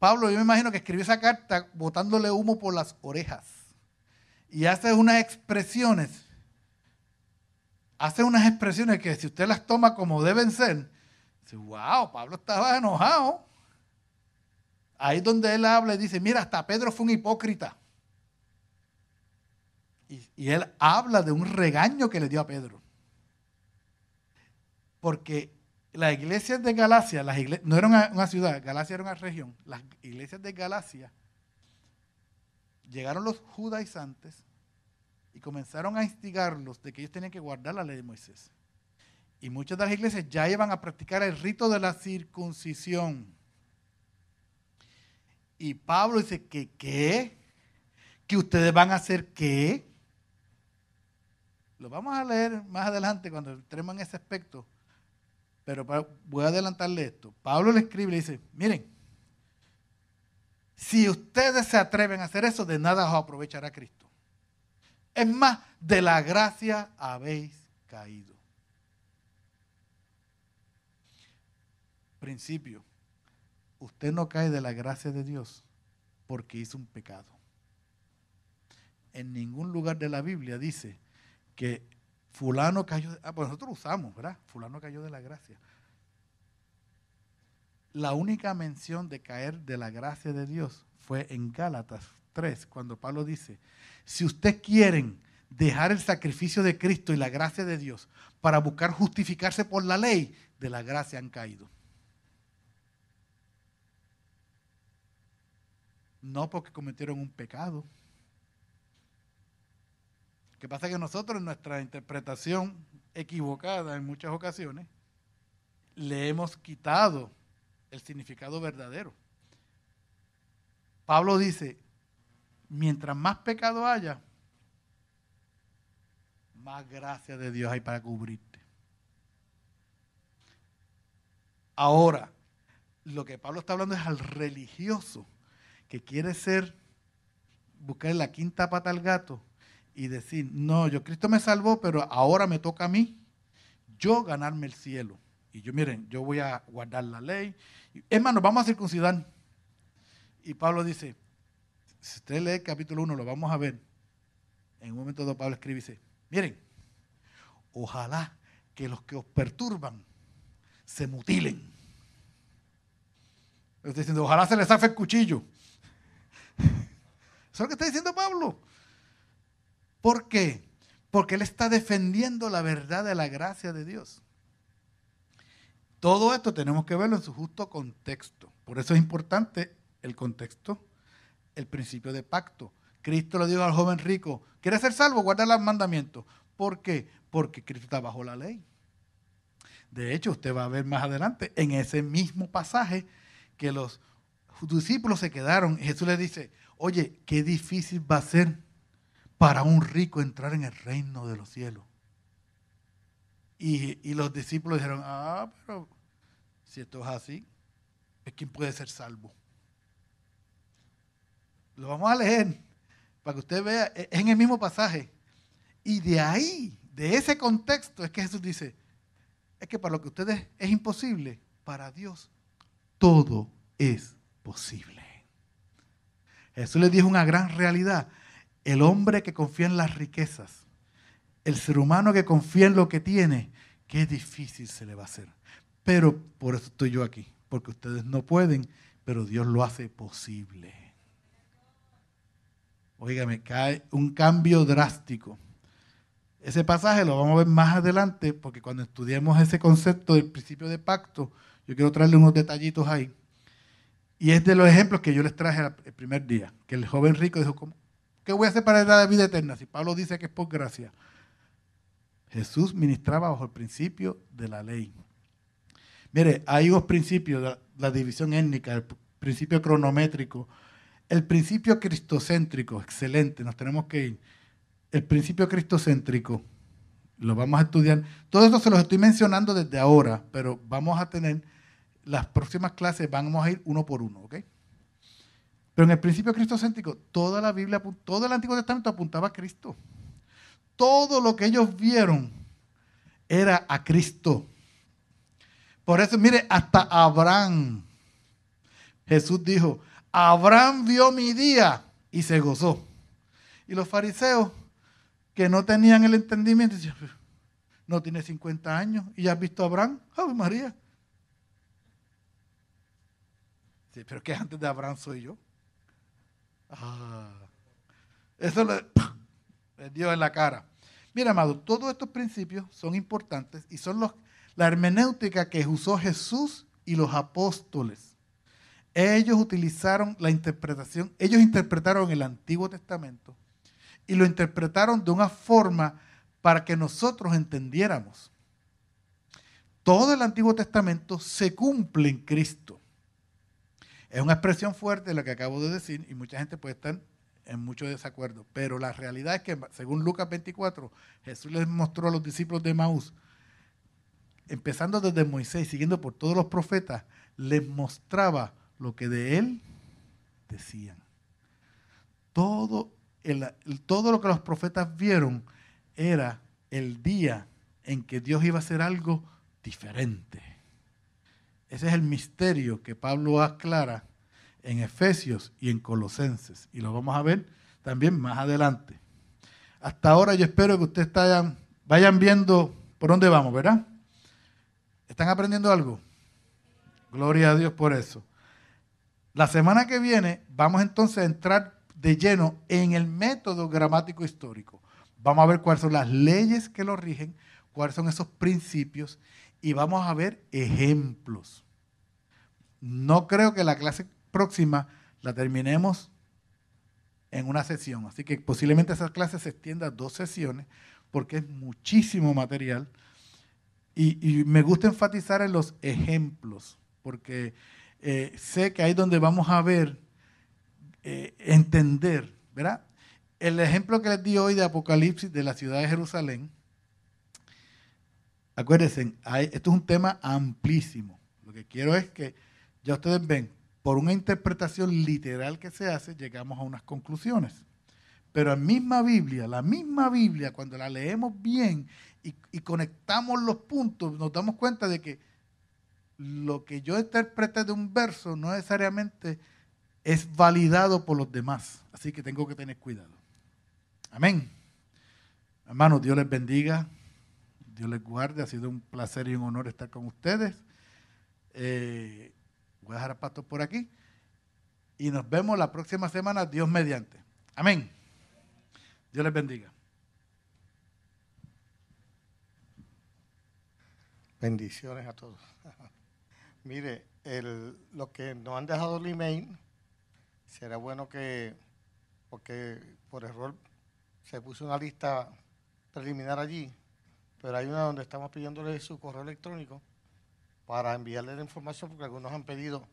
[SPEAKER 1] Pablo, yo me imagino que escribió esa carta botándole humo por las orejas. Y hace unas expresiones, hace unas expresiones que si usted las toma como deben ser, dice, wow, Pablo estaba enojado. Ahí donde él habla y dice, mira, hasta Pedro fue un hipócrita. Y, y él habla de un regaño que le dio a Pedro. Porque las iglesias de Galacia, las no era una, ciudad, Galacia era una región, las iglesias de Galacia, llegaron los judaizantes y comenzaron a instigarlos de que ellos tenían que guardar la ley de Moisés. Y muchas de las iglesias ya iban a practicar el rito de la circuncisión. Y Pablo dice que qué, que ustedes van a hacer qué. Lo vamos a leer más adelante cuando entremos en ese aspecto. Pero voy a adelantarle esto. Pablo le escribe y le dice, miren, si ustedes se atreven a hacer eso, de nada os aprovechará Cristo. Es más, de la gracia habéis caído. Principio, usted no cae de la gracia de Dios porque hizo un pecado. En ningún lugar de la Biblia dice que fulano cayó, ah, pues nosotros usamos, ¿verdad? Fulano cayó de la gracia. La única mención de caer de la gracia de Dios fue en Gálatas 3, cuando Pablo dice, si ustedes quieren dejar el sacrificio de Cristo y la gracia de Dios para buscar justificarse por la ley, de la gracia han caído. No porque cometieron un pecado, que pasa que nosotros en nuestra interpretación equivocada en muchas ocasiones le hemos quitado el significado verdadero. Pablo dice, mientras más pecado haya, más gracia de Dios hay para cubrirte. Ahora, lo que Pablo está hablando es al religioso que quiere ser, buscar la quinta pata al gato y decir, no, yo Cristo me salvó, pero ahora me toca a mí, yo ganarme el cielo. Y yo, miren, yo voy a guardar la ley. Hermano, vamos a circuncidar. Y Pablo dice, si usted lee el capítulo 1, lo vamos a ver. En un momento donde Pablo escribe y dice, miren, ojalá que los que os perturban se mutilen. Está diciendo, ojalá se les zafe el cuchillo. Eso es lo que está diciendo Pablo. ¿Por qué? Porque él está defendiendo la verdad de la gracia de Dios. Todo esto tenemos que verlo en su justo contexto. Por eso es importante el contexto, el principio de pacto. Cristo le dijo al joven rico, ¿quieres ser salvo? Guarda los mandamientos. ¿Por qué? Porque Cristo está bajo la ley. De hecho, usted va a ver más adelante, en ese mismo pasaje, que los discípulos se quedaron. Jesús les dice, oye, qué difícil va a ser para un rico entrar en el reino de los cielos. Y, los discípulos dijeron, ah, pero si esto es así, es puede ser salvo. Lo vamos a leer para que usted vea, es en el mismo pasaje. Y de ahí, de ese contexto, es que Jesús dice, es que para lo que ustedes es imposible, para Dios todo es posible. Jesús les dijo una gran realidad. El hombre que confía en las riquezas, el ser humano que confía en lo que tiene, qué difícil se le va a hacer. Pero por eso estoy yo aquí, porque ustedes no pueden, pero Dios lo hace posible. Óigame, cae un cambio drástico. Ese pasaje lo vamos a ver más adelante, porque cuando estudiemos ese concepto del principio de pacto, yo quiero traerle unos detallitos ahí. Y es de los ejemplos que yo les traje el primer día, que el joven rico dijo, ¿cómo, ¿Qué voy a hacer para la vida eterna? Si Pablo dice que es por gracia. Jesús ministraba bajo el principio de la ley. Mire, hay dos principios, la, división étnica, el principio cronométrico, el principio cristocéntrico, excelente, nos tenemos que ir. El principio cristocéntrico, lo vamos a estudiar. Todo esto se los estoy mencionando desde ahora, pero vamos a tener las próximas clases vamos a ir uno por uno, ¿ok? Pero en el principio cristocéntrico, toda la Biblia, todo el Antiguo Testamento apuntaba a Cristo. Todo lo que ellos vieron era a Cristo. Por eso, mire, hasta Abraham, Jesús dijo, Abraham vio mi día y se gozó. Y los fariseos que no tenían el entendimiento, decían, no tiene 50 años y ya has visto a Abraham, ¡Ave María! Sí, pero que antes de Abraham soy yo. Ah, eso le, dio en la cara. Mira, amado, todos estos principios son importantes y son los, la hermenéutica que usó Jesús y los apóstoles. Ellos utilizaron la interpretación, ellos interpretaron el Antiguo Testamento y lo interpretaron de una forma para que nosotros entendiéramos. Todo el Antiguo Testamento se cumple en Cristo. Es una expresión fuerte lo que acabo de decir y mucha gente puede estar en mucho desacuerdo, pero la realidad es que según Lucas 24, Jesús les mostró a los discípulos de Maús, empezando desde Moisés, siguiendo por todos los profetas, les mostraba lo que de él decían. Todo, todo lo que los profetas vieron era el día en que Dios iba a hacer algo diferente. Ese es el misterio que Pablo aclara en Efesios y en Colosenses. Y lo vamos a ver también más adelante. Hasta ahora yo espero que ustedes vayan, viendo por dónde vamos, ¿verdad? ¿Están aprendiendo algo? Gloria a Dios por eso. La semana que viene vamos entonces a entrar de lleno en el método gramático histórico. Vamos a ver cuáles son las leyes que lo rigen, cuáles son esos principios y vamos a ver ejemplos. No creo que la clase próxima la terminemos en una sesión, así que posiblemente esa clase se extienda a dos sesiones porque es muchísimo material y, me gusta enfatizar en los ejemplos porque eh, sé que ahí donde vamos a ver, eh, entender, ¿verdad? El ejemplo que les di hoy de Apocalipsis de la ciudad de Jerusalén, acuérdense, esto es un tema amplísimo. Lo que quiero es que ya ustedes ven, por una interpretación literal que se hace, llegamos a unas conclusiones. Pero en misma Biblia, la misma Biblia, cuando la leemos bien y, y, conectamos los puntos, nos damos cuenta de que lo que yo interprete de un verso no necesariamente es validado por los demás. Así que tengo que tener cuidado. Amén. Hermanos, Dios les bendiga, Dios les guarde. Ha sido un placer y un honor estar con ustedes. Eh, voy a dejar a Pastor por aquí. Y nos vemos la próxima semana, Dios mediante. Amén. Dios les bendiga.
[SPEAKER 3] Bendiciones a todos. Mire, el, lo que nos han dejado el email, será bueno que, porque por error se puso una lista preliminar allí, pero hay una donde estamos pidiéndole su correo electrónico para enviarle la información, porque algunos han pedido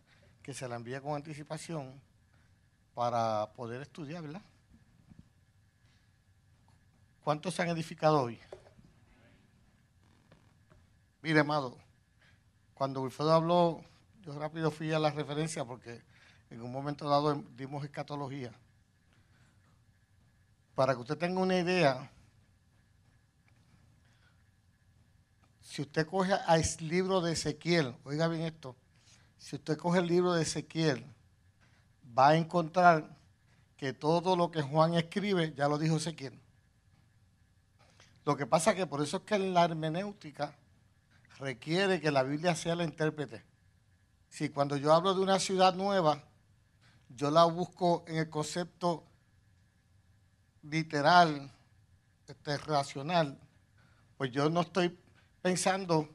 [SPEAKER 3] que se la envíe con anticipación para poder estudiar, ¿verdad? ¿Cuántos se han edificado hoy? Mire, amado, cuando Wilfredo habló, yo rápido fui a la referencia porque en un momento dado dimos escatología para que usted tenga una idea, si usted coge el libro de Ezequiel, oiga bien esto, si usted coge el libro de Ezequiel, va a encontrar que todo lo que Juan escribe ya lo dijo Ezequiel. Lo que pasa es que por eso es que la hermenéutica requiere que la Biblia sea la intérprete. Si cuando yo hablo de una ciudad nueva, yo la busco en el concepto literal, este, racional, pues yo no estoy pensando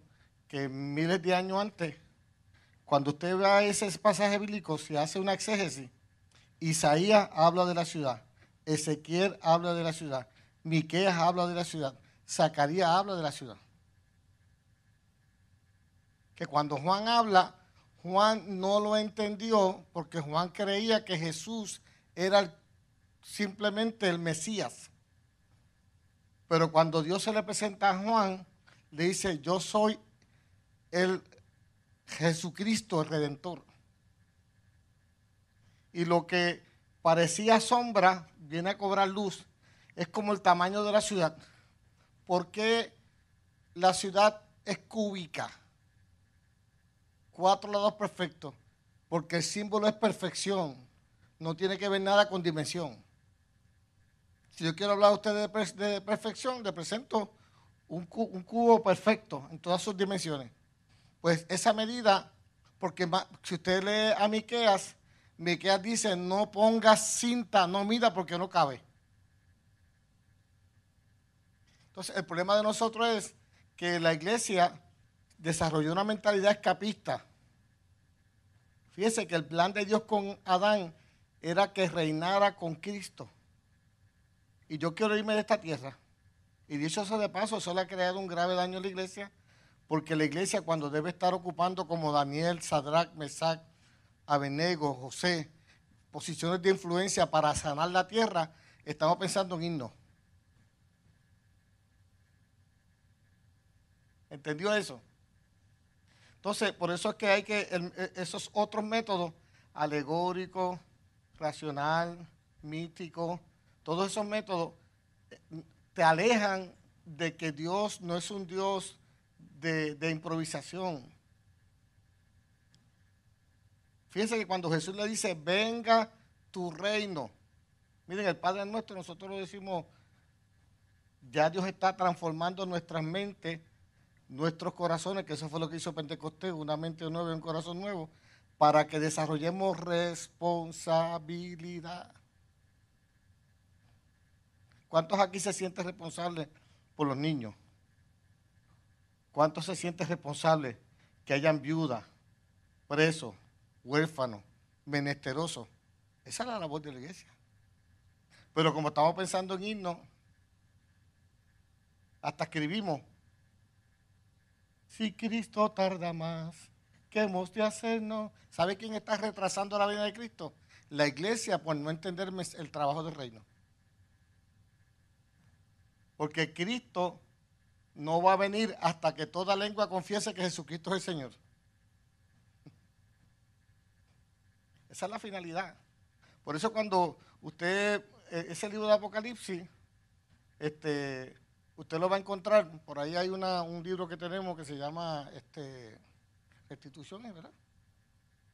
[SPEAKER 3] que miles de años antes, cuando usted vea ese pasaje bíblico, se hace una exégesis. Isaías habla de la ciudad, Ezequiel habla de la ciudad, Miqueas habla de la ciudad, Zacarías habla de la ciudad. Que cuando Juan habla, Juan no lo entendió porque Juan creía que Jesús era simplemente el Mesías. Pero cuando Dios se le presenta a Juan, le dice, yo soy el Jesucristo el Redentor. Y lo que parecía sombra viene a cobrar luz. Es como el tamaño de la ciudad. ¿Por qué la ciudad es cúbica? Cuatro lados perfectos. Porque el símbolo es perfección. No tiene que ver nada con dimensión. Si yo quiero hablar a ustedes de, perfección, le presento un, cubo perfecto en todas sus dimensiones. Pues esa medida, porque si usted lee a Miqueas, Miqueas dice, no pongas cinta, no mida porque no cabe. Entonces, el problema de nosotros es que la iglesia desarrolló una mentalidad escapista. Fíjese que el plan de Dios con Adán era que reinara con Cristo. Y yo quiero irme de esta tierra. Y dicho eso de paso, eso le ha creado un grave daño a la iglesia, porque la iglesia cuando debe estar ocupando como Daniel, Sadrach, Mesach, Abenego, José, posiciones de influencia para sanar la tierra, estamos pensando en irnos. ¿Entendió eso? Entonces, por eso es que hay que, e, esos otros métodos, alegórico, racional, mítico, todos esos métodos te alejan de que Dios no es un Dios de, improvisación. Fíjense que cuando Jesús le dice, venga tu reino, miren, el Padre nuestro, nosotros lo decimos, ya Dios está transformando nuestras mentes, nuestros corazones, que eso fue lo que hizo Pentecostés, una mente nueva y un corazón nuevo, para que desarrollemos responsabilidad. ¿Cuántos aquí se sienten responsables por los niños? ¿Cuántos se sienten responsables que hayan viudas, presos, huérfanos, menesterosos? Esa es la labor de la iglesia. Pero como estamos pensando en irnos, hasta escribimos, si Cristo tarda más, ¿qué hemos de hacernos? ¿Sabe quién está retrasando la vida de Cristo? La iglesia por no entender el trabajo del reino. Porque Cristo no va a venir hasta que toda lengua confiese que Jesucristo es el Señor. Esa es la finalidad. Por eso cuando usted, e, ese libro de Apocalipsis, este, usted lo va a encontrar, por ahí hay un libro que tenemos que se llama este, Restituciones, ¿verdad?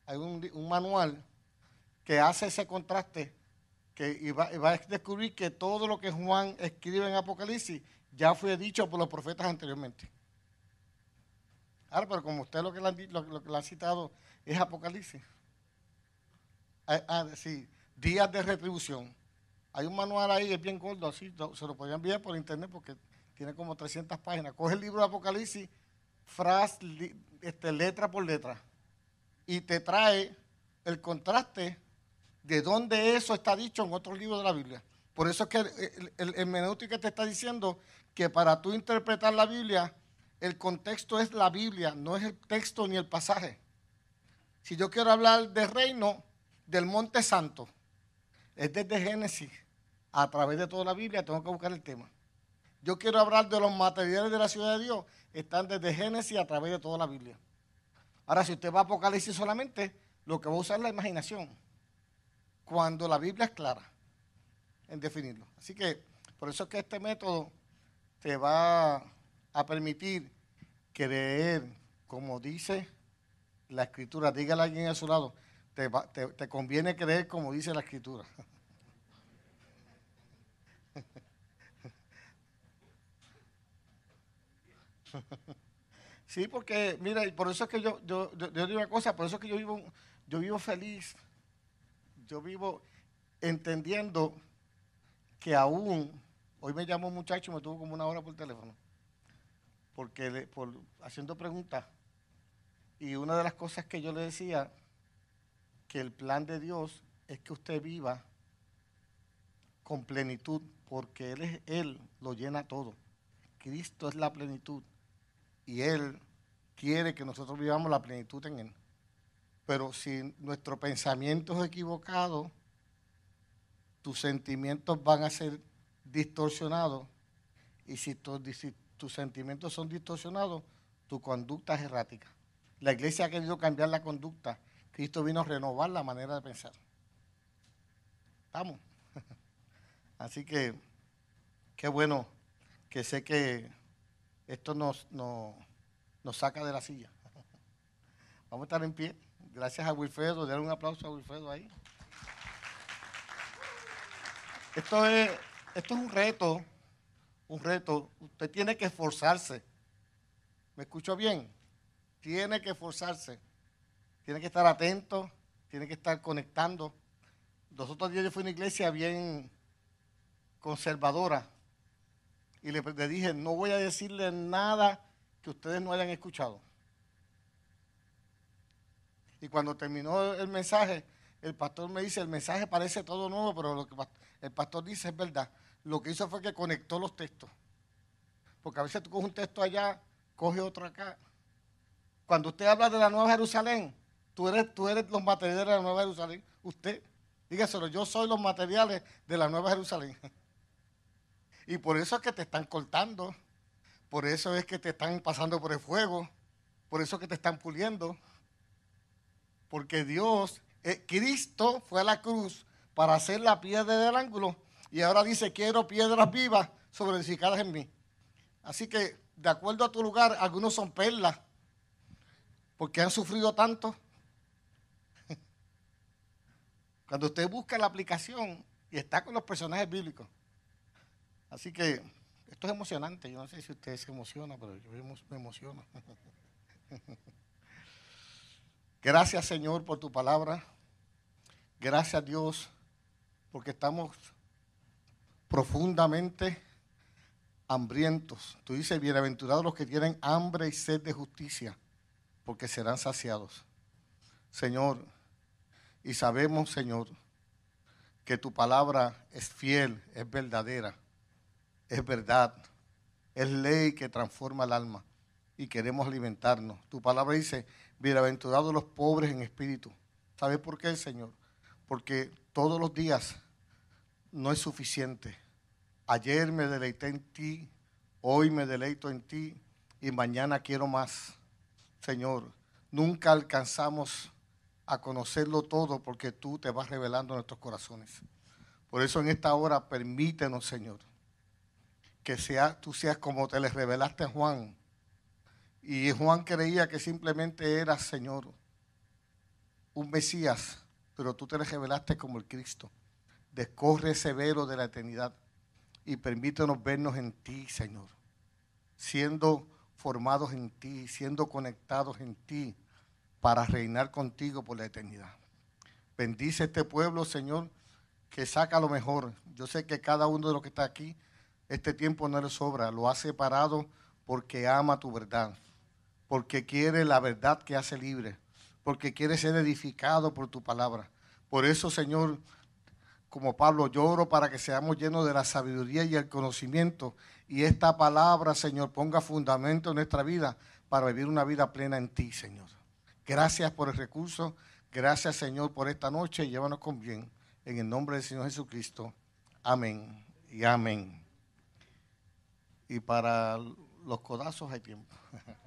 [SPEAKER 3] Hay un, un manual que hace ese contraste que va, a descubrir que todo lo que Juan escribe en Apocalipsis ya fue dicho por los profetas anteriormente. Ahora, pero como usted lo que le han, lo, que ha citado es Apocalipsis. Ah, ah, sí, días de retribución. Hay un manual ahí, es bien gordo, así, se lo podían enviar por internet porque tiene como 300 páginas. Coge el libro de Apocalipsis, frase, este, letra por letra, y te trae el contraste de dónde eso está dicho en otros libros de la Biblia. Por eso es que el, el, te está diciendo que para tú interpretar la Biblia, el contexto es la Biblia, no es el texto ni el pasaje. Si yo quiero hablar del reino del Monte Santo, es desde Génesis a través de toda la Biblia, tengo que buscar el tema. Yo quiero hablar de los materiales de la ciudad de Dios, están desde Génesis a través de toda la Biblia. Ahora, si usted va a Apocalipsis solamente, lo que va a usar es la imaginación cuando la Biblia es clara en definirlo. Así que por eso es que este método te va a permitir creer, como dice la escritura. Dígale a alguien a su lado, te, te conviene creer como dice la escritura. Sí, porque, mira, por eso es que yo, yo, yo, digo una cosa, por eso es que yo vivo, yo vivo feliz yo vivo entendiendo que aún, hoy me llamó un muchacho me tuvo como una hora por teléfono, porque por, haciendo preguntas, y una de las cosas que yo le decía, que el plan de Dios es que usted viva con plenitud, porque Él es Él, lo llena todo. Cristo es la plenitud y Él quiere que nosotros vivamos la plenitud en Él. Pero si nuestro pensamiento es equivocado, tus sentimientos van a ser distorsionados. Y si, tus sentimientos son distorsionados, tu conducta es errática. La iglesia ha querido cambiar la conducta. Cristo vino a renovar la manera de pensar. ¿Estamos? Así que, qué bueno que sé que esto nos, nos, nos saca de la silla. Vamos a estar en pie. Gracias a Wilfredo. Denle un aplauso a Wilfredo ahí. Esto es, esto es un reto, un reto. Usted tiene que esforzarse. ¿Me escucho bien? Tiene que esforzarse. Tiene que estar atento, tiene que estar conectando. Los otros días yo fui a una iglesia bien conservadora y le, le dije, no voy a decirle nada que ustedes no hayan escuchado. Y cuando terminó el mensaje, el pastor me dice, el mensaje parece todo nuevo, pero lo que el pastor dice es verdad. Lo que hizo fue que conectó los textos. Porque a veces tú coges un texto allá, coge otro acá. Cuando usted habla de la Nueva Jerusalén, tú eres, tú eres los materiales de la Nueva Jerusalén. Usted, dígaselo, yo soy los materiales de la Nueva Jerusalén. Y por eso es que te están cortando, por eso es que te están pasando por el fuego, por eso es que te están puliendo. Porque Dios, eh, Cristo fue a la cruz para hacer la piedra del ángulo y ahora dice, quiero piedras vivas sobreedificadas en mí. Así que, de acuerdo a tu lugar, algunos son perlas, porque han sufrido tanto. Cuando usted busca la aplicación y está con los personajes bíblicos. Así que esto es emocionante. Yo no sé si usted se emociona, pero yo me emociono. Gracias Señor por tu palabra. Gracias Dios porque estamos profundamente hambrientos. Tú dices, bienaventurados los que tienen hambre y sed de justicia, porque serán saciados. Señor, y sabemos, Señor, que tu palabra es fiel, es verdadera, es verdad, es ley que transforma el alma y queremos alimentarnos. Tu palabra dice, bienaventurados los pobres en espíritu. ¿Sabes por qué, Señor? Porque todos los días no es suficiente. Ayer me deleité en ti, hoy me deleito en ti y mañana quiero más. Señor, nunca alcanzamos a conocerlo todo porque tú te vas revelando en nuestros corazones. Por eso en esta hora permítenos, Señor, que sea, tú seas como te le revelaste a Juan, y Juan creía que simplemente era, Señor, un Mesías, pero tú te revelaste como el Cristo. Descorre ese velo de la eternidad y permítenos vernos en ti, Señor, siendo formados en ti, siendo conectados en ti para reinar contigo por la eternidad. Bendice este pueblo, Señor, que saca lo mejor. Yo sé que cada uno de los que está aquí, este tiempo no le sobra, lo ha separado porque ama tu verdad porque quiere la verdad que hace libre, porque quiere ser edificado por tu palabra. Por eso, Señor, como Pablo, lloro para que seamos llenos de la sabiduría y el conocimiento. Y esta palabra, Señor, ponga fundamento en nuestra vida para vivir una vida plena en ti, Señor. Gracias por el recurso. Gracias, Señor, por esta noche. Llévanos con bien. En el nombre del Señor Jesucristo. Amén y amén. Y para los codazos hay tiempo.